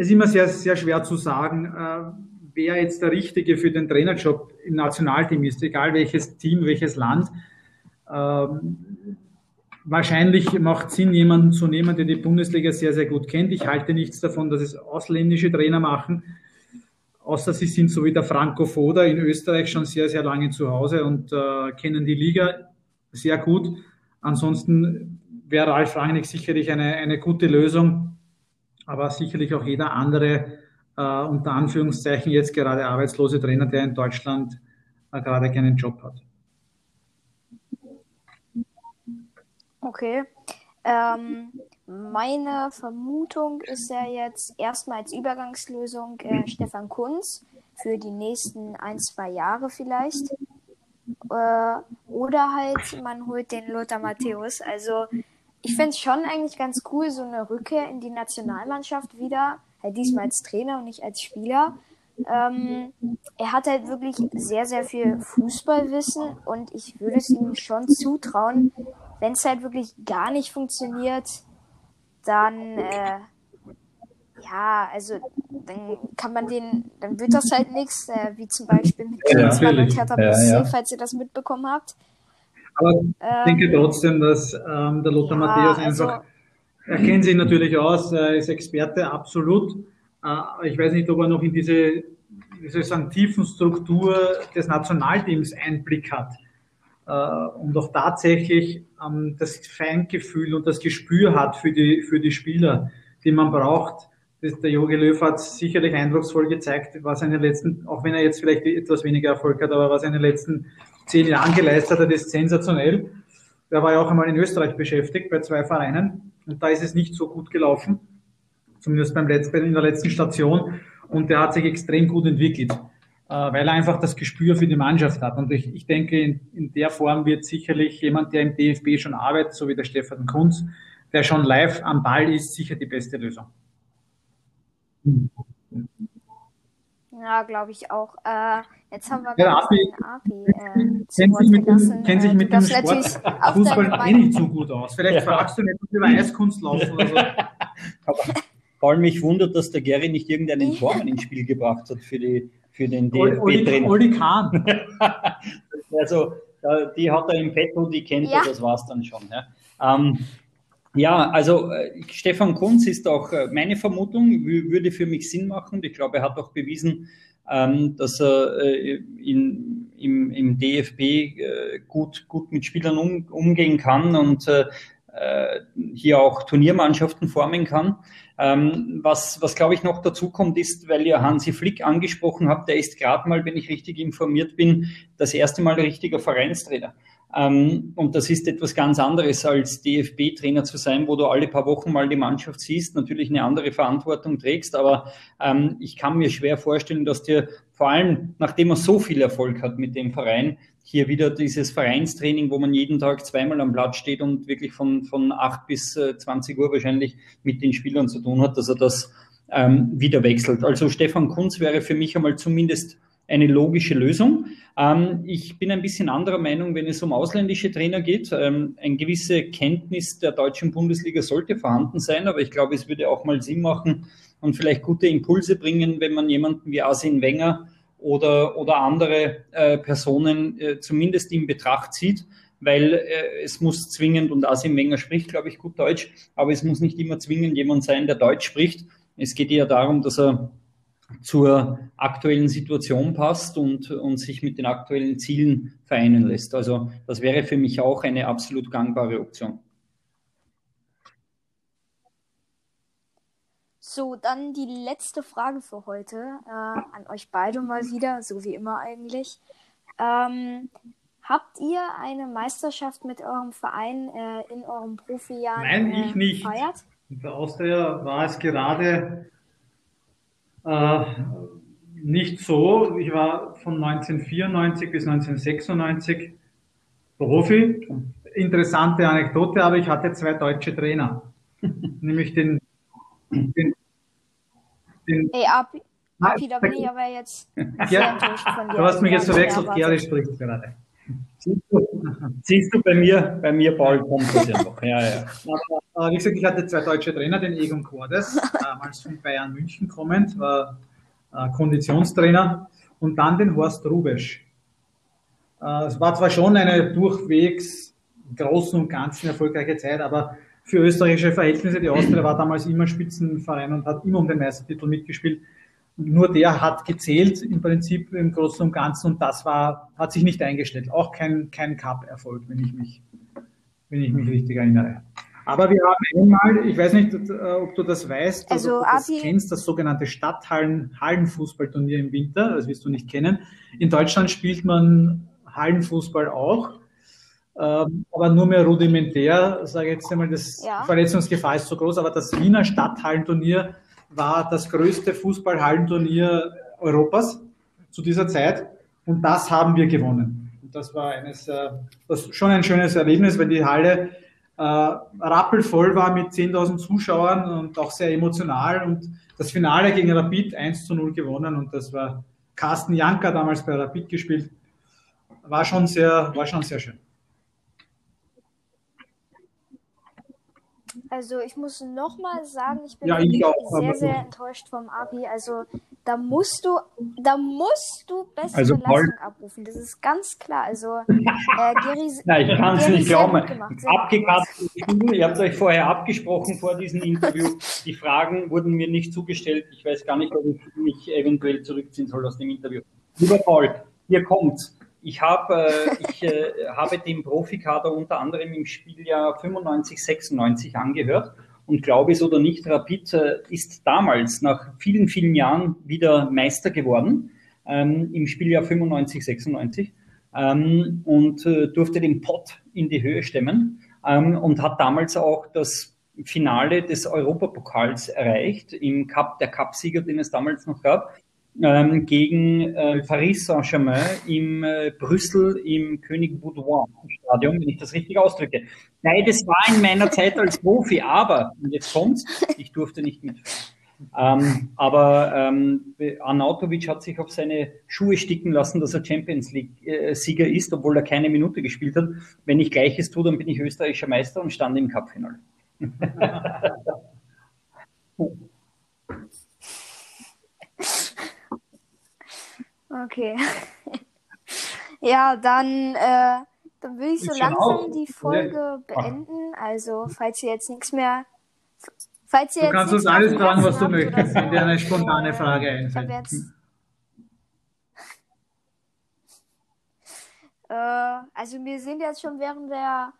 Es ist immer sehr, sehr schwer zu sagen, äh, wer jetzt der Richtige für den Trainerjob im Nationalteam ist, egal welches Team, welches Land. Ähm, wahrscheinlich macht Sinn, jemanden zu nehmen, der die Bundesliga sehr, sehr gut kennt. Ich halte nichts davon, dass es ausländische Trainer machen, außer sie sind so wie der Franco Foda in Österreich schon sehr, sehr lange zu Hause und äh, kennen die Liga sehr gut. Ansonsten wäre Ralf Rangnick sicherlich eine, eine gute Lösung, aber sicherlich auch jeder andere, äh, unter Anführungszeichen jetzt gerade arbeitslose Trainer, der in Deutschland äh, gerade keinen Job hat. Okay. Ähm, meine Vermutung ist ja jetzt erstmal als Übergangslösung äh, Stefan Kunz für die nächsten ein, zwei Jahre vielleicht. Äh, oder halt man holt den Lothar Matthäus. Also ich fände es schon eigentlich ganz cool, so eine Rückkehr in die Nationalmannschaft wieder. Halt diesmal als Trainer und nicht als Spieler. Ähm, er hat halt wirklich sehr, sehr viel Fußballwissen und ich würde es ihm schon zutrauen, wenn es halt wirklich gar nicht funktioniert, dann äh, ja, also dann kann man den, dann wird das halt nichts, äh, wie zum Beispiel mit Klinsmann ja, und Hertha BSC, ja, ja. falls ihr das mitbekommen habt. Aber ich ähm, denke trotzdem, dass ähm, der Lothar ja, Matthäus einfach, also, er kennt sich natürlich aus, er ist Experte, absolut. Äh, ich weiß nicht, ob er noch in diese, wie soll ich sagen, tiefen Struktur des Nationalteams Einblick hat äh, und auch tatsächlich ähm, das Feingefühl und das Gespür hat für die, für die Spieler, die man braucht. Das, der Jogi Löw hat sicherlich eindrucksvoll gezeigt, was in den letzten, auch wenn er jetzt vielleicht etwas weniger Erfolg hat, aber was er in den letzten zehn Jahren geleistet hat, ist sensationell. Der war ja auch einmal in Österreich beschäftigt bei zwei Vereinen und da ist es nicht so gut gelaufen, zumindest beim letzten, in der letzten Station und der hat sich extrem gut entwickelt. Äh, weil er einfach das Gespür für die Mannschaft hat. Und ich, ich denke, in, in, der Form wird sicherlich jemand, der im DFB schon arbeitet, so wie der Stefan Kunz, der schon live am Ball ist, sicher die beste Lösung. Ja, glaube ich auch. Äh, jetzt haben wir ja, Api, Api äh, kennt sich mit dem, kennt sich mit dem Sport Fußball eh nicht so gut aus. Vielleicht ja. fragst du nicht über Eiskunst laufen oder so. Vor allem mich wundert, dass der Gary nicht irgendeinen Tormann ins Spiel gebracht hat für die für den DFB-Trainer. Oli Kahn. also, die hat er im Petto, die kennt ja. er, das war es dann schon. Ja. Ähm, ja, also äh, Stefan Kunz ist auch äh, meine Vermutung, würde für mich Sinn machen. Ich glaube, er hat auch bewiesen, ähm, dass er äh, in, im, im DFB äh, gut, gut mit Spielern um, umgehen kann und äh, äh, hier auch Turniermannschaften formen kann. Ähm, was, was glaube ich noch dazu kommt, ist, weil ihr Hansi Flick angesprochen habt, der ist gerade mal, wenn ich richtig informiert bin, das erste Mal richtiger Vereinstrainer. Ähm, und das ist etwas ganz anderes als DFB-Trainer zu sein, wo du alle paar Wochen mal die Mannschaft siehst, natürlich eine andere Verantwortung trägst. Aber ähm, ich kann mir schwer vorstellen, dass dir vor allem, nachdem er so viel Erfolg hat mit dem Verein, hier wieder dieses Vereinstraining, wo man jeden Tag zweimal am Platz steht und wirklich von, von 8 bis 20 äh, Uhr wahrscheinlich mit den Spielern zu tun hat, dass er das ähm, wieder wechselt. Also Stefan Kunz wäre für mich einmal zumindest eine logische Lösung. Ähm, ich bin ein bisschen anderer Meinung, wenn es um ausländische Trainer geht. Ähm, eine gewisse Kenntnis der deutschen Bundesliga sollte vorhanden sein, aber ich glaube, es würde auch mal Sinn machen und vielleicht gute Impulse bringen, wenn man jemanden wie Arsene Wenger oder, oder andere äh, Personen äh, zumindest in Betracht zieht, weil äh, es muss zwingend, und Asim Wenger spricht, glaube ich, gut Deutsch, aber es muss nicht immer zwingend jemand sein, der Deutsch spricht. Es geht eher darum, dass er zur aktuellen Situation passt und, und sich mit den aktuellen Zielen vereinen lässt. Also das wäre für mich auch eine absolut gangbare Option. So, dann die letzte Frage für heute äh, an euch beide mal wieder, so wie immer eigentlich. Ähm, habt ihr eine Meisterschaft mit eurem Verein äh, in eurem Profijahr Nein, ich äh, nicht. Gefeiert? Für Austria war es gerade äh, nicht so. Ich war von 1994 bis 1996 Profi. Interessante Anekdote, aber ich hatte zwei deutsche Trainer. Nämlich den, den den. Ey, Api, Api da bin ich aber jetzt sehr enttäuscht von dir. Du hast mich jetzt verwechselt, Gary spricht gerade. Siehst du, bei mir, bei mir, Paul, kommt das ja noch. Ja, ja. Aber, äh, wie gesagt, ich hatte zwei deutsche Trainer, den Egon Cordes, damals von Bayern München kommend, war äh, Konditionstrainer, und dann den Horst Rubesch. Äh, es war zwar schon eine durchwegs großen und ganzen erfolgreiche Zeit, aber für österreichische Verhältnisse. Die Austria war damals immer Spitzenverein und hat immer um den Meistertitel mitgespielt. Nur der hat gezählt im Prinzip im Großen und Ganzen und das war, hat sich nicht eingestellt. Auch kein, kein Cup-Erfolg, wenn ich mich, wenn ich mich richtig erinnere. Aber wir haben einmal, ich weiß nicht, äh, ob du das weißt, also, ob du das kennst, das sogenannte Stadthallen-Hallenfußballturnier im Winter, das wirst du nicht kennen. In Deutschland spielt man Hallenfußball auch. Ähm, aber nur mehr rudimentär, sage ich jetzt einmal, das ja. Verletzungsgefahr ist so groß, aber das Wiener Stadthallenturnier war das größte Fußballhallenturnier Europas zu dieser Zeit und das haben wir gewonnen. Und das war eines, äh, das schon ein schönes Erlebnis, weil die Halle äh, rappelvoll war mit 10.000 Zuschauern und auch sehr emotional und das Finale gegen Rapid 1 zu 0 gewonnen und das war Carsten Janker damals bei Rapid gespielt. War schon sehr, war schon sehr schön. Also ich muss nochmal sagen, ich bin ja, ich auch, sehr, sehr enttäuscht vom Abi. Also da musst du, da musst du bessere also, Leistung abrufen. Das ist ganz klar. Also äh, Gary, Nein, ich kann es nicht glauben. Abgekatzt. Ihr habt euch vorher abgesprochen vor diesem Interview. Die Fragen wurden mir nicht zugestellt. Ich weiß gar nicht, ob ich mich eventuell zurückziehen soll aus dem Interview. Lieber Paul, hier kommt's. Ich, hab, äh, ich äh, habe dem Profikader unter anderem im Spieljahr 95, 96 angehört und glaube es oder nicht, Rapid äh, ist damals nach vielen, vielen Jahren wieder Meister geworden ähm, im Spieljahr 95, 96 ähm, und äh, durfte den Pott in die Höhe stemmen ähm, und hat damals auch das Finale des Europapokals erreicht, im Cup, der Cupsieger, den es damals noch gab ähm, gegen äh, Paris Saint-Germain im äh, Brüssel im König Boudoir Stadion, wenn ich das richtig ausdrücke. Nein, das war in meiner Zeit als Profi, aber, und jetzt kommt's, ich durfte nicht mitfahren. Ähm, aber ähm, Arnautovic hat sich auf seine Schuhe sticken lassen, dass er Champions League-Sieger äh, ist, obwohl er keine Minute gespielt hat. Wenn ich Gleiches tue, dann bin ich österreichischer Meister und stand im Cupfinale. Okay. ja, dann, äh, dann würde ich so langsam auch. die Folge nee. beenden. Also, falls ihr jetzt nichts mehr. Falls ihr du kannst uns alles fragen, was du möchtest, wenn dir eine spontane Frage einfällt. Äh, also mir sind jetzt schon während der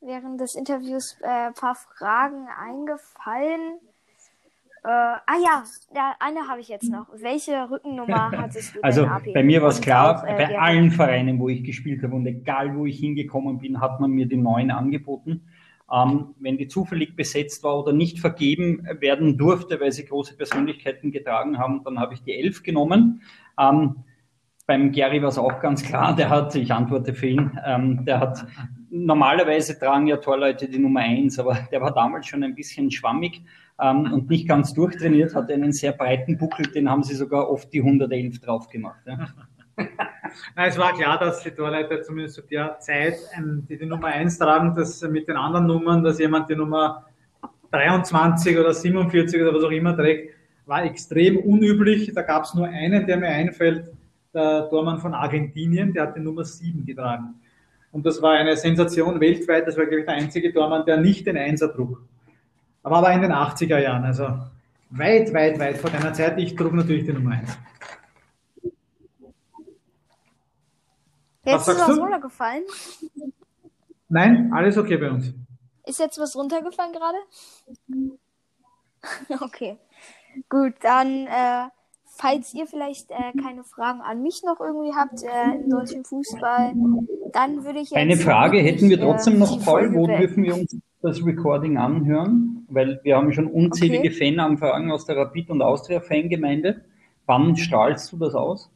während des Interviews äh, ein paar Fragen eingefallen. Äh, ah ja, ja eine habe ich jetzt noch. Welche Rückennummer hattest du Also bei mir war es klar, auch, äh, bei allen Vereinen, wo ich gespielt habe und egal wo ich hingekommen bin, hat man mir die neuen angeboten. Ähm, wenn die zufällig besetzt war oder nicht vergeben werden durfte, weil sie große Persönlichkeiten getragen haben, dann habe ich die elf genommen. Ähm, beim Gary war es auch ganz klar, der hat, ich antworte für ihn, ähm, der hat, normalerweise tragen ja Torleute die Nummer eins, aber der war damals schon ein bisschen schwammig ähm, und nicht ganz durchtrainiert, hat einen sehr breiten Buckel, den haben sie sogar oft die 111 drauf gemacht. Ja. Nein, es war klar, dass die Torleiter zumindest zu der Zeit, die die Nummer 1 tragen, dass mit den anderen Nummern, dass jemand die Nummer 23 oder 47 oder was auch immer trägt, war extrem unüblich. Da gab es nur einen, der mir einfällt, der Tormann von Argentinien, der hat die Nummer 7 getragen. Und das war eine Sensation weltweit. Das war, glaube ich, der einzige Tormann, der nicht den Einser trug. Aber war in den 80er Jahren, also weit, weit, weit vor deiner Zeit. Ich trug natürlich die Nummer 1. Jetzt ist was runtergefallen. Nein, alles okay bei uns. Ist jetzt was runtergefallen gerade? okay. Gut, dann, äh, falls ihr vielleicht äh, keine Fragen an mich noch irgendwie habt äh, im deutschen Fußball, dann würde ich jetzt. Eine Frage hätten wir trotzdem noch, Paul. Wo dürfen wir uns das Recording anhören? Weil wir haben schon unzählige okay. Fananfragen aus der Rapid- und Austria-Fangemeinde. Wann strahlst du das aus?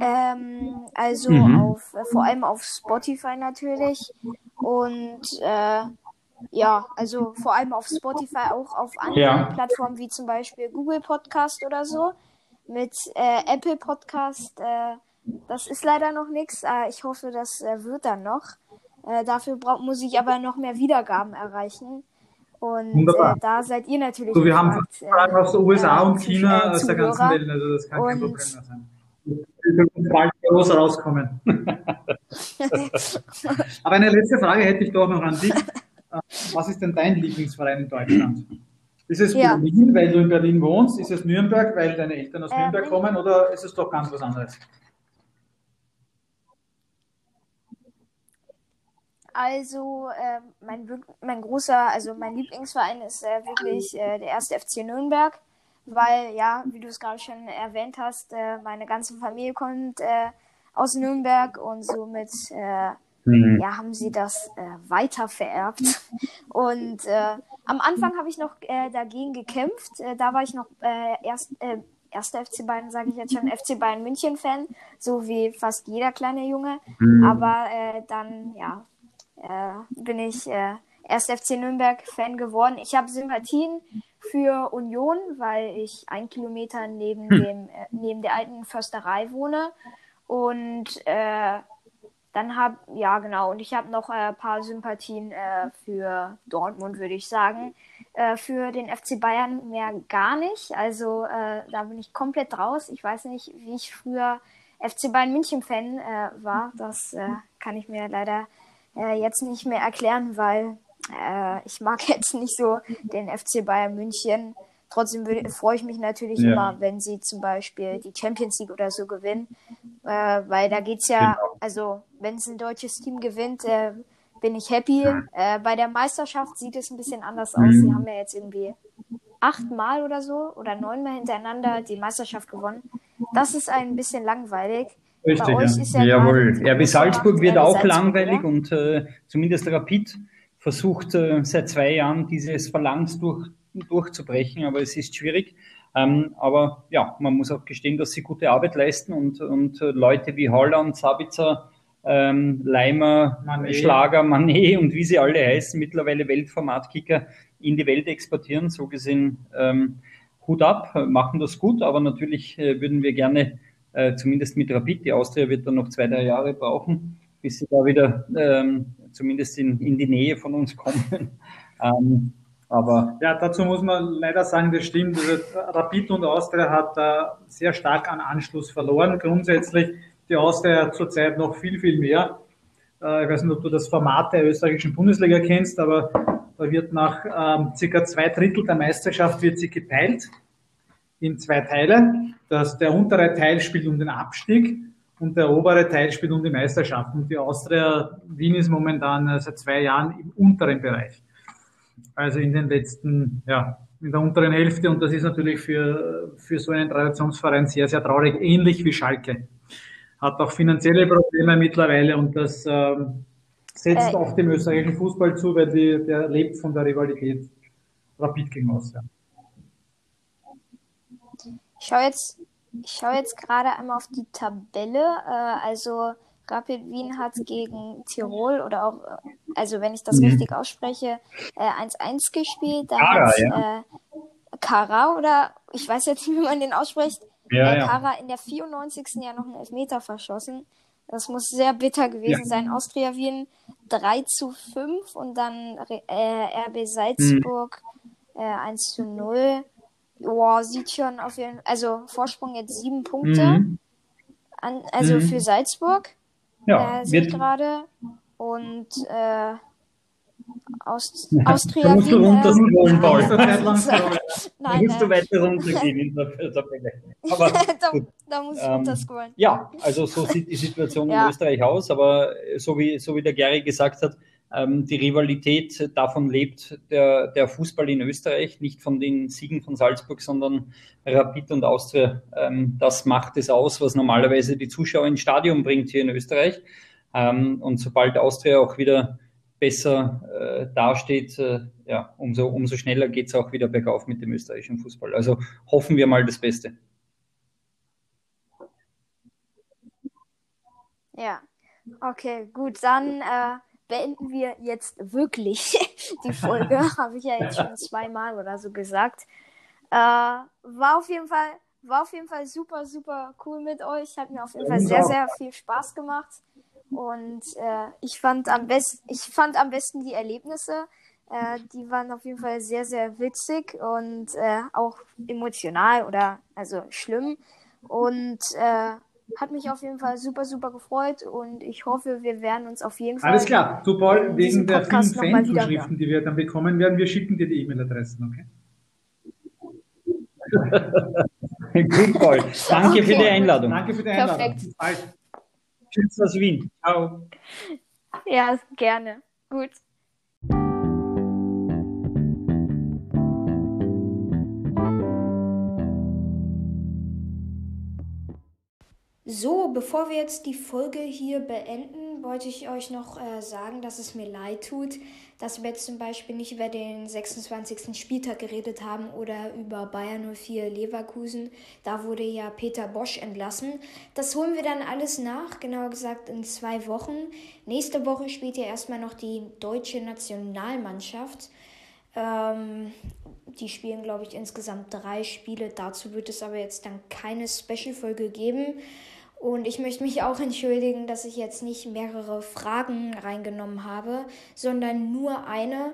Ähm, also mhm. auf, äh, vor allem auf Spotify natürlich. Und äh, ja, also vor allem auf Spotify, auch auf anderen ja. Plattformen wie zum Beispiel Google Podcast oder so. Mit äh, Apple Podcast, äh, das ist leider noch nichts. Äh, ich hoffe, das äh, wird dann noch. Äh, dafür brauch, muss ich aber noch mehr Wiedergaben erreichen. Und äh, da seid ihr natürlich. So, wir gefragt, haben Fragen aus den USA und China aus der ganzen Welt, also das kann kein Problem mehr sein bald groß rauskommen. Aber eine letzte Frage hätte ich doch noch an dich. Was ist denn dein Lieblingsverein in Deutschland? Ist es ja. Berlin, weil du in Berlin wohnst? Ist es Nürnberg, weil deine Eltern aus äh, Nürnberg kommen? Oder ist es doch ganz was anderes? Also äh, mein, mein großer, also mein Lieblingsverein ist äh, wirklich äh, der erste FC Nürnberg weil ja, wie du es gerade schon erwähnt hast, äh, meine ganze Familie kommt äh, aus Nürnberg und somit äh, mhm. ja, haben sie das äh, weiter vererbt. Und äh, am Anfang habe ich noch äh, dagegen gekämpft. Äh, da war ich noch äh, erst, äh, erster FC Bayern, sage ich jetzt schon, FC Bayern München Fan, so wie fast jeder kleine Junge. Mhm. Aber äh, dann, ja, äh, bin ich äh, erst FC Nürnberg Fan geworden. Ich habe Sympathien für Union, weil ich ein Kilometer neben hm. dem neben der alten Försterei wohne und dann habe ja genau. Und ich habe noch ein äh, paar Sympathien äh, für Dortmund würde ich sagen. Äh, für den FC Bayern mehr gar nicht. Also äh, da bin ich komplett raus. Ich weiß nicht wie ich früher FC Bayern München Fan war. Das kann ich mir leider jetzt nicht mehr erklären weil äh, ich mag jetzt nicht so den FC Bayern München. Trotzdem freue ich mich natürlich ja. immer, wenn sie zum Beispiel die Champions League oder so gewinnen. Äh, weil da geht es ja, genau. also wenn es ein deutsches Team gewinnt, äh, bin ich happy. Äh, bei der Meisterschaft sieht es ein bisschen anders aus. Mhm. Sie haben ja jetzt irgendwie achtmal oder so oder neunmal hintereinander die Meisterschaft gewonnen. Das ist ein bisschen langweilig. Richtig, Bei euch ja. ist ja Jawohl. RB Salzburg wird auch Salzburg, langweilig oder? und äh, zumindest Rapid versucht äh, seit zwei Jahren dieses Phalanx durch, durchzubrechen, aber es ist schwierig. Ähm, aber ja, man muss auch gestehen, dass sie gute Arbeit leisten und, und äh, Leute wie Holland, Sabitzer, ähm, Leimer, Manet. Schlager, Manet und wie sie alle heißen, mittlerweile Weltformatkicker in die Welt exportieren. So gesehen ähm, Hut ab, machen das gut, aber natürlich äh, würden wir gerne äh, zumindest mit Rapid, die Austria wird dann noch zwei, drei Jahre brauchen, bis sie da wieder ähm, zumindest in, in die Nähe von uns kommen. ähm, aber ja, dazu muss man leider sagen, das stimmt. Also Rapid und Austria hat da sehr stark an Anschluss verloren. Grundsätzlich die Austria zurzeit noch viel, viel mehr. Äh, ich weiß nicht, ob du das Format der österreichischen Bundesliga kennst, aber da wird nach ähm, circa zwei Drittel der Meisterschaft wird sie geteilt in zwei Teile. Das, der untere Teil spielt um den Abstieg und der obere Teil spielt um die Meisterschaft. Und die Austria Wien ist momentan äh, seit zwei Jahren im unteren Bereich. Also in den letzten, ja, in der unteren Hälfte. Und das ist natürlich für, für so einen Traditionsverein sehr, sehr traurig, ähnlich wie Schalke. Hat auch finanzielle Probleme mittlerweile und das ähm, setzt äh, oft dem österreichischen Fußball zu, weil die, der lebt von der Rivalität Rapid gegen Austria. Ich schaue jetzt ich schaue jetzt gerade einmal auf die Tabelle. Äh, also Rapid Wien hat gegen Tirol oder auch, also wenn ich das mhm. richtig ausspreche, 1-1 äh, gespielt. Da Kara, hat ja. äh, Kara oder ich weiß jetzt nicht, wie man den ausspricht, ja, äh, Kara in der 94. ja noch einen Elfmeter verschossen. Das muss sehr bitter gewesen ja. sein. Austria Wien 3 zu 5 und dann äh, RB Salzburg mhm. äh, 1 zu 0. Boah, sieht schon auf jeden Fall. Also Vorsprung jetzt sieben Punkte. Mhm. An, also mhm. für Salzburg. Ja, äh, sehe gerade. Und äh, aus, Austria da musst du runterscrollen, Paul. Nein, da musst du weiter runtergehen in der Tabelle. Aber da, da musst du ähm, runterscrollen. Ja, also so sieht die Situation ja. in Österreich aus. Aber so wie, so wie der Gary gesagt hat, die Rivalität, davon lebt der, der Fußball in Österreich, nicht von den Siegen von Salzburg, sondern Rapid und Austria. Ähm, das macht es aus, was normalerweise die Zuschauer ins Stadion bringt hier in Österreich. Ähm, und sobald Austria auch wieder besser äh, dasteht, äh, ja, umso, umso schneller geht es auch wieder bergauf mit dem österreichischen Fußball. Also hoffen wir mal das Beste. Ja, okay, gut, dann äh, beenden wir jetzt wirklich die Folge. Habe ich ja jetzt schon zweimal oder so gesagt. Äh, war auf jeden Fall, war auf jeden Fall super, super cool mit euch. Hat mir auf jeden Fall sehr, sehr viel Spaß gemacht. Und äh, ich fand am besten, ich fand am besten die Erlebnisse. Äh, die waren auf jeden Fall sehr, sehr witzig und äh, auch emotional oder also schlimm. Und äh, hat mich auf jeden Fall super, super gefreut und ich hoffe, wir werden uns auf jeden Fall. Alles klar, du Paul, wegen der vielen Fanzuschriften, die wir dann bekommen werden, wir schicken dir die E-Mail-Adressen, okay? Gut, Paul. Danke okay. für die Einladung. Danke für die Einladung. Perfekt. Bald. Tschüss aus Wien. Ciao. Ja, gerne. Gut. So, bevor wir jetzt die Folge hier beenden, wollte ich euch noch äh, sagen, dass es mir leid tut, dass wir jetzt zum Beispiel nicht über den 26. Spieltag geredet haben oder über Bayern 04 Leverkusen. Da wurde ja Peter Bosch entlassen. Das holen wir dann alles nach, genauer gesagt in zwei Wochen. Nächste Woche spielt ja erstmal noch die deutsche Nationalmannschaft. Ähm, die spielen, glaube ich, insgesamt drei Spiele. Dazu wird es aber jetzt dann keine Special-Folge geben. Und ich möchte mich auch entschuldigen, dass ich jetzt nicht mehrere Fragen reingenommen habe, sondern nur eine,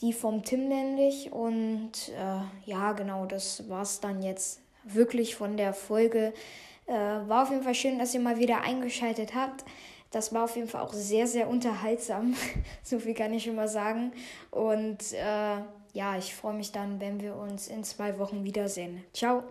die vom Tim nämlich. Und äh, ja, genau, das war es dann jetzt wirklich von der Folge. Äh, war auf jeden Fall schön, dass ihr mal wieder eingeschaltet habt. Das war auf jeden Fall auch sehr, sehr unterhaltsam. so viel kann ich schon mal sagen. Und äh, ja, ich freue mich dann, wenn wir uns in zwei Wochen wiedersehen. Ciao.